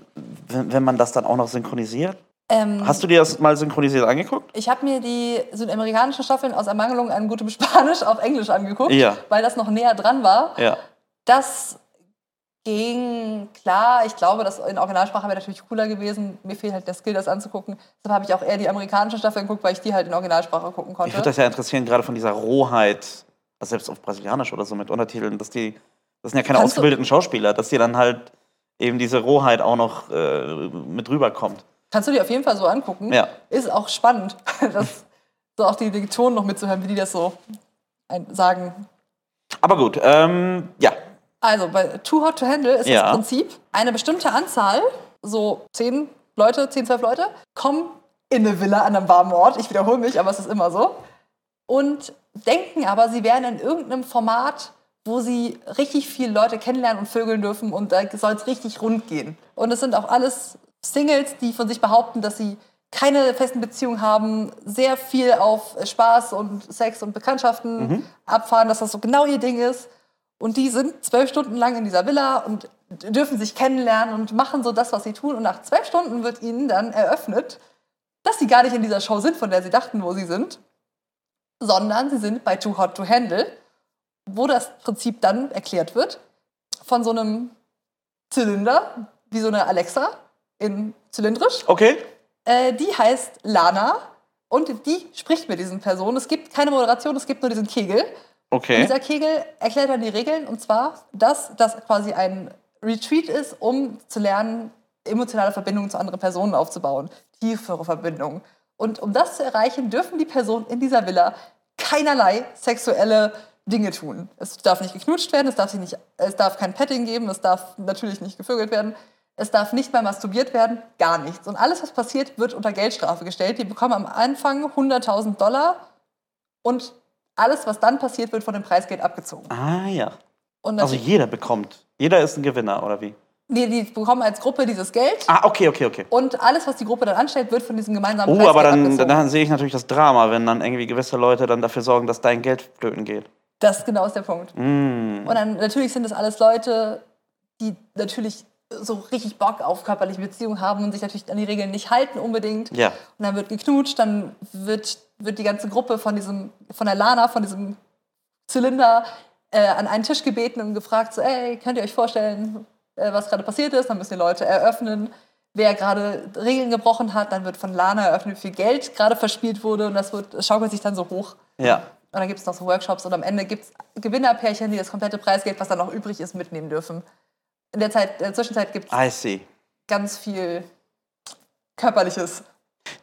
wenn, wenn man das dann auch noch synchronisiert? Ähm, Hast du dir das mal synchronisiert angeguckt? ich habe mir die südamerikanischen Staffeln aus Ermangelung an gutem Spanisch auf Englisch angeguckt, Ja. weil das noch näher dran war. Ja. Das ging klar. Ich glaube, das in Originalsprache wäre natürlich cooler gewesen. Mir fehlt halt der Skill, das anzugucken. Deshalb habe ich auch eher die amerikanische Staffel geguckt, weil ich die halt in Originalsprache gucken Ich konnte. würde das ja interessieren, gerade von dieser Rohheit, also selbst auf Brasilianisch oder so mit Untertiteln, dass die, das sind ja keine Kannst ausgebildeten Schauspieler, dass die dann halt eben diese Rohheit auch noch äh, mit rüberkommt. Kannst du dir auf jeden Fall so angucken. Ja. Ist auch spannend, das, so auch die, die Ton noch mitzuhören, wie die das so ein, sagen. Aber gut, ähm, ja. Also bei Too Hot to Handle ist Ja. das Prinzip, eine bestimmte Anzahl, so zehn Leute, zehn, zwölf Leute, kommen in eine Villa an einem warmen Ort. Ich wiederhole mich, aber es ist immer so. Und denken aber, sie wären in irgendeinem Format, wo sie richtig viele Leute kennenlernen und vögeln dürfen und da soll es richtig rund gehen. Und es sind auch alles Singles, die von sich behaupten, dass sie keine festen Beziehungen haben, sehr viel auf Spaß und Sex und Bekanntschaften abfahren, dass das so genau ihr Ding ist. Und die sind zwölf Stunden lang in dieser Villa und dürfen sich kennenlernen und machen so das, was sie tun. Und nach zwölf Stunden wird ihnen dann eröffnet, dass sie gar nicht in dieser Show sind, von der sie dachten, wo sie sind, sondern sie sind bei Too Hot to Handle, wo das Prinzip dann erklärt wird von so einem Zylinder, wie so eine Alexa in zylindrisch. Okay. Äh, die heißt Lana und die spricht mit diesen Personen. Es gibt keine Moderation, es gibt nur diesen Kegel. Und Okay. dieser Kegel erklärt dann die Regeln und zwar, dass das quasi ein Retreat ist, um zu lernen, emotionale Verbindungen zu anderen Personen aufzubauen, tiefere Verbindungen. Und um das zu erreichen, dürfen die Personen in dieser Villa keinerlei sexuelle Dinge tun. Es darf nicht geknutscht werden, es darf, sich nicht, es darf kein Petting geben, es darf natürlich nicht gevögelt werden, es darf nicht mal masturbiert werden, gar nichts. Und alles, was passiert, wird unter Geldstrafe gestellt. Die bekommen am Anfang 100.000 Dollar und alles, was dann passiert, wird von dem Preisgeld abgezogen. Ah ja. Und Also jeder bekommt. Jeder ist ein Gewinner, oder wie? die, die bekommen als Gruppe dieses Geld Ah, okay, okay, okay. und alles, was die Gruppe dann anstellt, wird von diesem gemeinsamen Oh, Preisgeld aber dann, abgezogen. dann sehe ich natürlich das Drama, wenn dann irgendwie gewisse Leute dann dafür sorgen, dass dein Geld flöten geht. Das genau ist der Punkt. Mm. Und dann natürlich sind das alles Leute, die natürlich so richtig Bock auf körperliche Beziehungen haben und sich natürlich an die Regeln nicht halten unbedingt. Ja. Und dann wird geknutscht, dann wird, wird die ganze Gruppe von diesem, von der Lana, von diesem Zylinder äh, an einen Tisch gebeten und gefragt, so, ey, könnt ihr euch vorstellen, äh, was gerade passiert ist? Dann müssen die Leute eröffnen, wer gerade Regeln gebrochen hat. Dann wird von Lana eröffnet, wie viel Geld gerade verspielt wurde und das, wird, das schaukelt sich dann so hoch. Ja. Und dann gibt es noch so Workshops und am Ende gibt es Gewinnerpärchen, die das komplette Preisgeld, was dann noch übrig ist, mitnehmen dürfen. In der, Zeit, in der Zwischenzeit gibt es ganz viel Körperliches.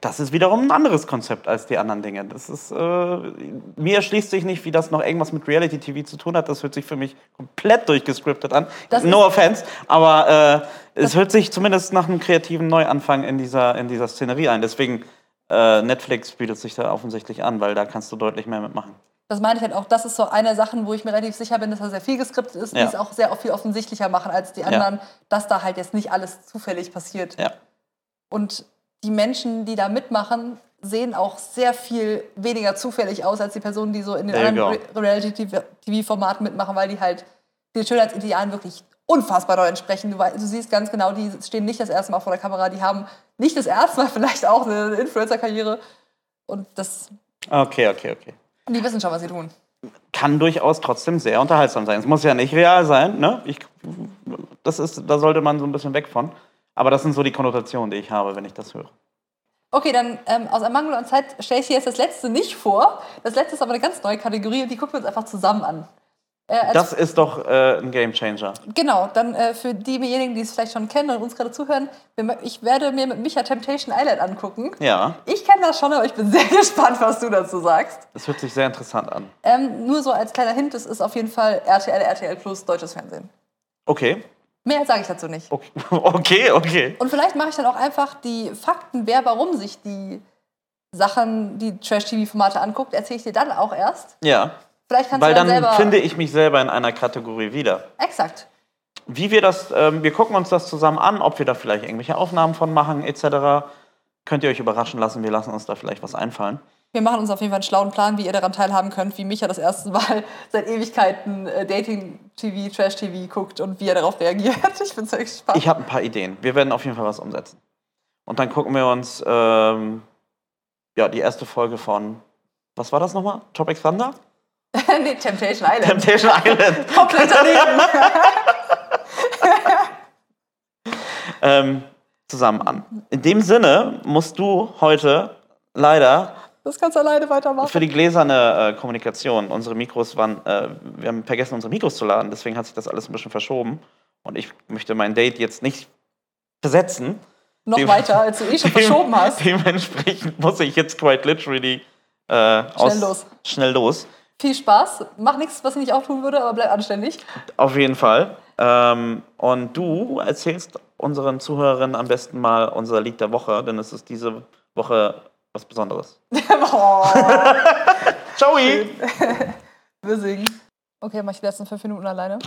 Das ist wiederum ein anderes Konzept als die anderen Dinge. Das ist, äh, mir erschließt sich nicht, wie das noch irgendwas mit Reality TV zu tun hat. Das hört sich für mich komplett durchgescriptet an. Das no offense, aber äh, es hört sich zumindest nach einem kreativen Neuanfang in dieser, in dieser Szenerie ein. Deswegen, äh, Netflix bietet sich da offensichtlich an, weil da kannst du deutlich mehr mitmachen. Das meine ich halt auch. Das ist so eine Sache, wo ich mir relativ sicher bin, dass da sehr viel geskriptet ist, die Ja. es auch sehr viel offensichtlicher machen als die anderen, dass da halt jetzt nicht alles zufällig passiert. Ja. Und die Menschen, die da mitmachen, sehen auch sehr viel weniger zufällig aus als die Personen, die so in den There anderen Re- Reality-TV-Formaten mitmachen, weil die halt den Schönheitsidealen wirklich unfassbar doll entsprechen. Du, du siehst ganz genau, die stehen nicht das erste Mal vor der Kamera, die haben nicht das erste Mal vielleicht auch eine Influencer-Karriere. Und das, Okay, okay, okay. Die wissen schon, was sie tun. Kann durchaus trotzdem sehr unterhaltsam sein. Es muss ja nicht real sein, ne? Ich, das ist, da sollte man so ein bisschen weg von. Aber das sind so die Konnotationen, die ich habe, wenn ich das höre. Okay, dann ähm, aus einem Mangel an Zeit stelle ich dir jetzt das letzte nicht vor. Das letzte ist aber eine ganz neue Kategorie und die gucken wir uns einfach zusammen an. Äh, als Das ist doch äh, ein Gamechanger. Genau, dann äh, für diejenigen, die es vielleicht schon kennen und uns gerade zuhören, ich werde mir mit Micha Temptation Island angucken. Ja, Ich kenne das schon, aber ich bin sehr gespannt, was du dazu sagst. das hört sich sehr interessant an. Ähm, nur so als kleiner Hint, es ist auf jeden Fall RTL, RTL Plus, deutsches Fernsehen. Okay. Mehr sage ich dazu nicht. Okay, okay. okay. Und vielleicht mache ich dann auch einfach die Fakten, wer warum sich die Sachen, die Trash-TV-Formate anguckt, erzähle ich dir dann auch erst. Ja, Vielleicht kannst weil du dann, dann selber... finde ich mich selber in einer Kategorie wieder. Exakt. Wie wir das, ähm, wir gucken uns das zusammen an, ob wir da vielleicht irgendwelche Aufnahmen von machen, etc. Könnt ihr euch überraschen lassen, wir lassen uns da vielleicht was einfallen. Wir machen uns auf jeden Fall einen schlauen Plan, wie ihr daran teilhaben könnt, wie Micha das erste Mal seit Ewigkeiten äh, Dating-TV, Trash-TV guckt und wie er darauf reagiert. Ich bin sehr gespannt. Ich habe ein paar Ideen. Wir werden auf jeden Fall was umsetzen. Und dann gucken wir uns ähm, ja, die erste Folge von, was war das nochmal? Tropic Thunder? nee, Temptation Island. Temptation Island. Komplett daneben. ähm, zusammen an. In dem Sinne musst du heute leider Das kannst du alleine weitermachen. für die gläserne äh, Kommunikation, unsere Mikros waren, äh, wir haben vergessen, unsere Mikros zu laden, deswegen hat sich das alles ein bisschen verschoben. Und ich möchte mein Date jetzt nicht versetzen. Noch Dem- weiter, als du eh schon verschoben hast. Dementsprechend muss ich jetzt quite literally äh, aus, los. schnell los. Viel Spaß. Mach nichts, was ich nicht auch tun würde, aber bleib anständig. Auf jeden Fall. Ähm, und du erzählst unseren Zuhörerinnen am besten mal unser Lied der Woche, denn es ist diese Woche was Besonderes. oh, Ciao! wir singen. Okay, mach ich die letzten fünf Minuten alleine.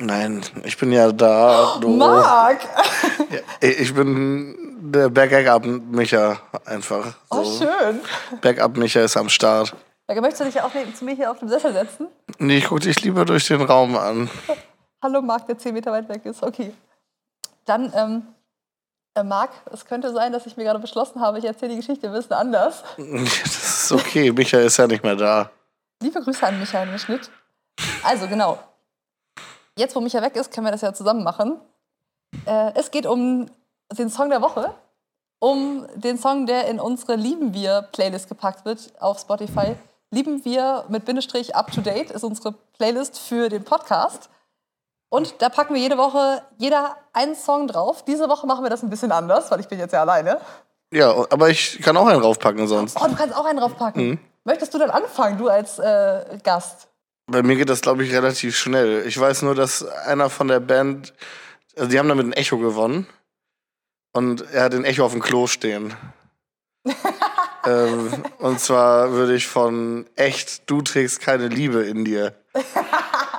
Nein, ich bin ja da. Du. Marc! Ich bin der Backup-Micha einfach. Oh, So. schön. Backup-Micha ist am Start. Ja, möchtest du dich auch zu mir hier auf dem Sessel setzen? Nee, ich guck dich lieber durch den Raum an. Hallo Marc, der 10 Meter weit weg ist. Okay. Dann, ähm, äh, Marc, es könnte sein, dass ich mir gerade beschlossen habe, ich erzähle die Geschichte ein bisschen anders. Das ist okay, Micha ist ja nicht mehr da. Liebe Grüße an Michael im Schnitt. Also, genau. Jetzt, wo Micha weg ist, können wir das ja zusammen machen. Äh, es geht um den Song der Woche. Um den Song, der in unsere Lieben wir Playlist gepackt wird auf Spotify. Lieben wir mit Bindestrich up to date ist unsere Playlist für den Podcast. Und da packen wir jede Woche jeder einen Song drauf. Diese Woche machen wir das ein bisschen anders, weil ich bin jetzt ja alleine. Ja, aber ich kann auch einen draufpacken sonst. Oh, du kannst auch einen draufpacken. Möchtest du dann anfangen, du als äh, Gast? Bei mir geht das, glaube ich, relativ schnell. Ich weiß nur, dass einer von der Band, also die haben damit ein Echo gewonnen. Und er hat den Echo auf dem Klo stehen. ähm, und zwar würde ich von echt, du trägst keine Liebe in dir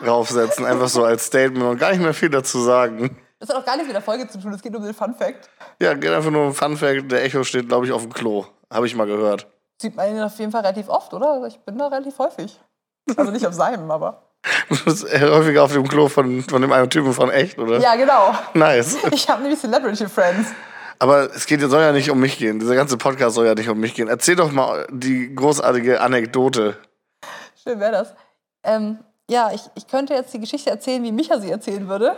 raufsetzen. Einfach so als Statement und gar nicht mehr viel dazu sagen. Das hat auch gar nichts mit der Folge zu tun, es geht um den Fun Fact. Ja, geht einfach nur um Fun Fact, der Echo steht, glaube ich, auf dem Klo. Habe ich mal gehört. Sieht man ihn auf jeden Fall relativ oft, oder? Ich bin da relativ häufig. Also nicht auf seinem, aber. Du bist häufiger auf dem Klo von, von dem einen Typen von echt, oder? Ja, genau. Nice. Ich habe nämlich Celebrity Friends. Aber es geht, soll ja nicht um mich gehen. Dieser ganze Podcast soll ja nicht um mich gehen. Erzähl doch mal die großartige Anekdote. Schön wäre das. Ähm, ja, ich, ich könnte jetzt die Geschichte erzählen, wie Micha sie erzählen würde.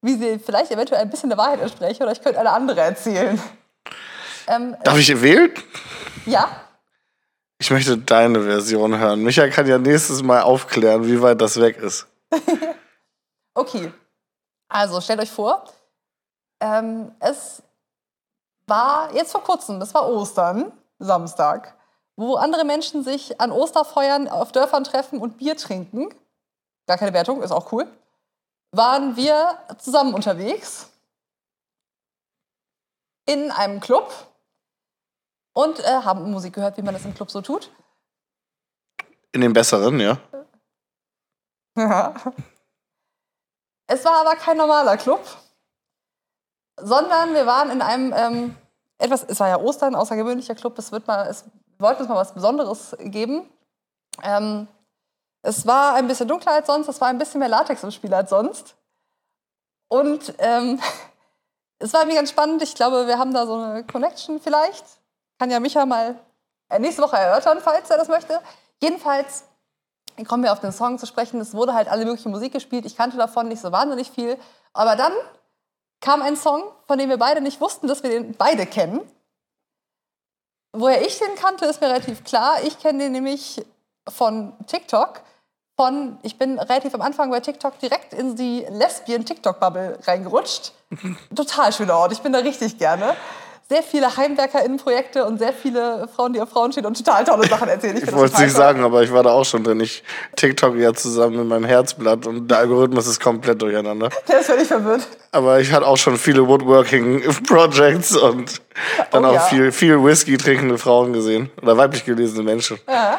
Wie sie vielleicht eventuell ein bisschen der Wahrheit entspreche. Oder ich könnte eine andere erzählen. Ähm, Darf ich wählen? ja, Ich möchte deine Version hören. Micha kann ja nächstes Mal aufklären, wie weit das weg ist. Okay, also stellt euch vor, ähm, es war jetzt vor kurzem, das war Ostern, Samstag, wo andere Menschen sich an Osterfeuern auf Dörfern treffen und Bier trinken. Gar keine Wertung, ist auch cool. Waren wir zusammen unterwegs in einem Club und äh, haben Musik gehört, wie man das im Club so tut. In den besseren, ja. Ja. Es war aber kein normaler Club, sondern wir waren in einem ähm, etwas, es war ja Ostern, außergewöhnlicher Club, es wird mal, es wollten uns mal was Besonderes geben. Ähm, es war ein bisschen dunkler als sonst, es war ein bisschen mehr Latex im Spiel als sonst. Und ähm, es war irgendwie ganz spannend. Ich glaube, wir haben da so eine Connection vielleicht. Kann ja Micha mal äh, nächste Woche erörtern, falls er das möchte. Jedenfalls kommen wir auf den Song zu sprechen. Es wurde halt alle mögliche Musik gespielt. Ich kannte davon nicht so wahnsinnig viel. Aber dann kam ein Song, von dem wir beide nicht wussten, dass wir den beide kennen. Woher ich den kannte, ist mir relativ klar. Ich kenne den nämlich von TikTok. Von, ich bin relativ am Anfang bei TikTok direkt in die Lesbian-TikTok-Bubble reingerutscht. Total schöner Ort. Ich bin da richtig gerne. Sehr viele HeimwerkerInnen-Projekte und sehr viele Frauen, die auf Frauen stehen und total tolle Sachen erzählen. Ich das wollte es nicht toll. sagen, aber ich war da auch schon drin. Ich TikTok ja zusammen mit meinem Herzblatt und der Algorithmus ist komplett durcheinander. Der ist völlig verwirrt. Aber ich hatte auch schon viele Woodworking-Projects und dann Oh auch ja. viel, viel Whisky trinkende Frauen gesehen. Oder weiblich gelesene Menschen. Ja.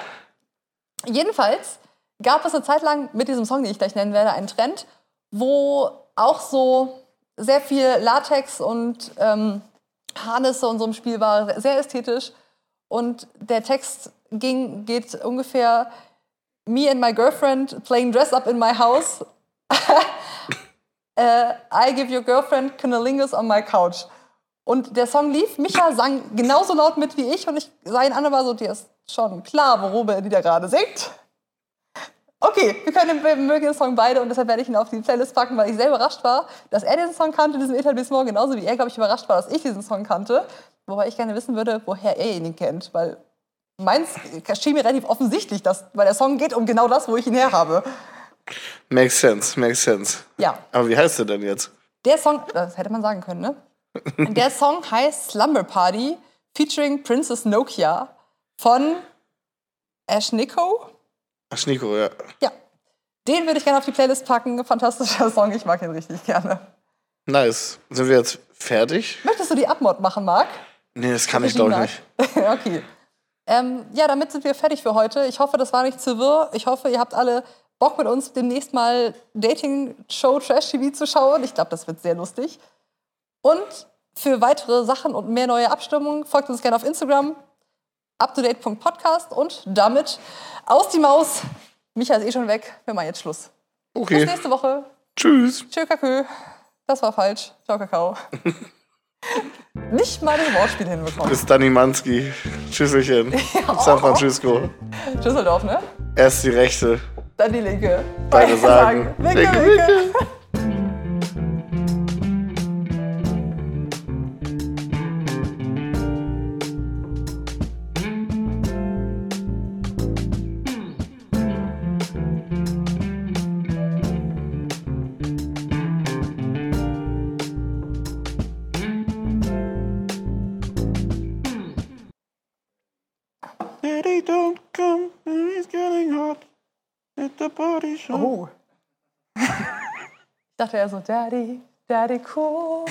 Jedenfalls gab es eine Zeit lang mit diesem Song, den ich gleich nennen werde, einen Trend, wo auch so sehr viel Latex und ähm, Harnisse und so im Spiel war, sehr ästhetisch. Und der Text ging, geht ungefähr Me and my girlfriend playing dress up in my house. äh, I give your girlfriend cunnilingus on my couch. Und der Song lief, Micha sang genauso laut mit wie ich und ich sah ihn an und war so, dir ist schon klar, worüber er die da gerade singt. Okay, wir, können, wir mögen den Song beide und deshalb werde ich ihn auf die Playlist packen, weil ich sehr überrascht war, dass er diesen Song kannte, diesen Etablissement, genauso wie er, glaube ich, überrascht war, dass ich diesen Song kannte. Wobei ich gerne wissen würde, woher er ihn kennt, weil meins schien mir relativ offensichtlich, dass, weil der Song geht um genau das, wo ich ihn her habe. Makes sense, makes sense. Ja, Aber wie heißt der denn jetzt? Der Song, das hätte man sagen können, ne? Der Song heißt Slumber Party featuring Princess Nokia von Ash Nico. Ach, Nico, ja. Ja, den würde ich gerne auf die Playlist packen. Fantastischer Song, ich mag ihn richtig gerne. Nice. Sind wir jetzt fertig? Möchtest du die Abmod machen, Marc? Nee, das kann ich glaube ich nicht. okay. Ähm, ja, damit sind wir fertig für heute. Ich hoffe, das war nicht zu wirr. Ich hoffe, ihr habt alle Bock mit uns demnächst mal Dating-Show Trash TV zu schauen. Ich glaube, das wird sehr lustig. Und für weitere Sachen und mehr neue Abstimmungen folgt uns gerne auf Instagram uptodate.podcast und damit aus die Maus. Micha ist eh schon weg. Wir machen jetzt Schluss. Bis Okay. nächste Woche. Tschüss. Tschö, Kakö. Das war falsch. Ciao, Kakao. Nicht mal das Wortspiel hinbekommen. Bis Danny Manski. Tschüsselchen. San Francisco. Düsseldorf, ne? Erst die rechte. Dann die linke. Beide sagen. Winke, Winke, winke. Daddy, shop. Oh. Ich dachte ja so, Daddy, Daddy cool.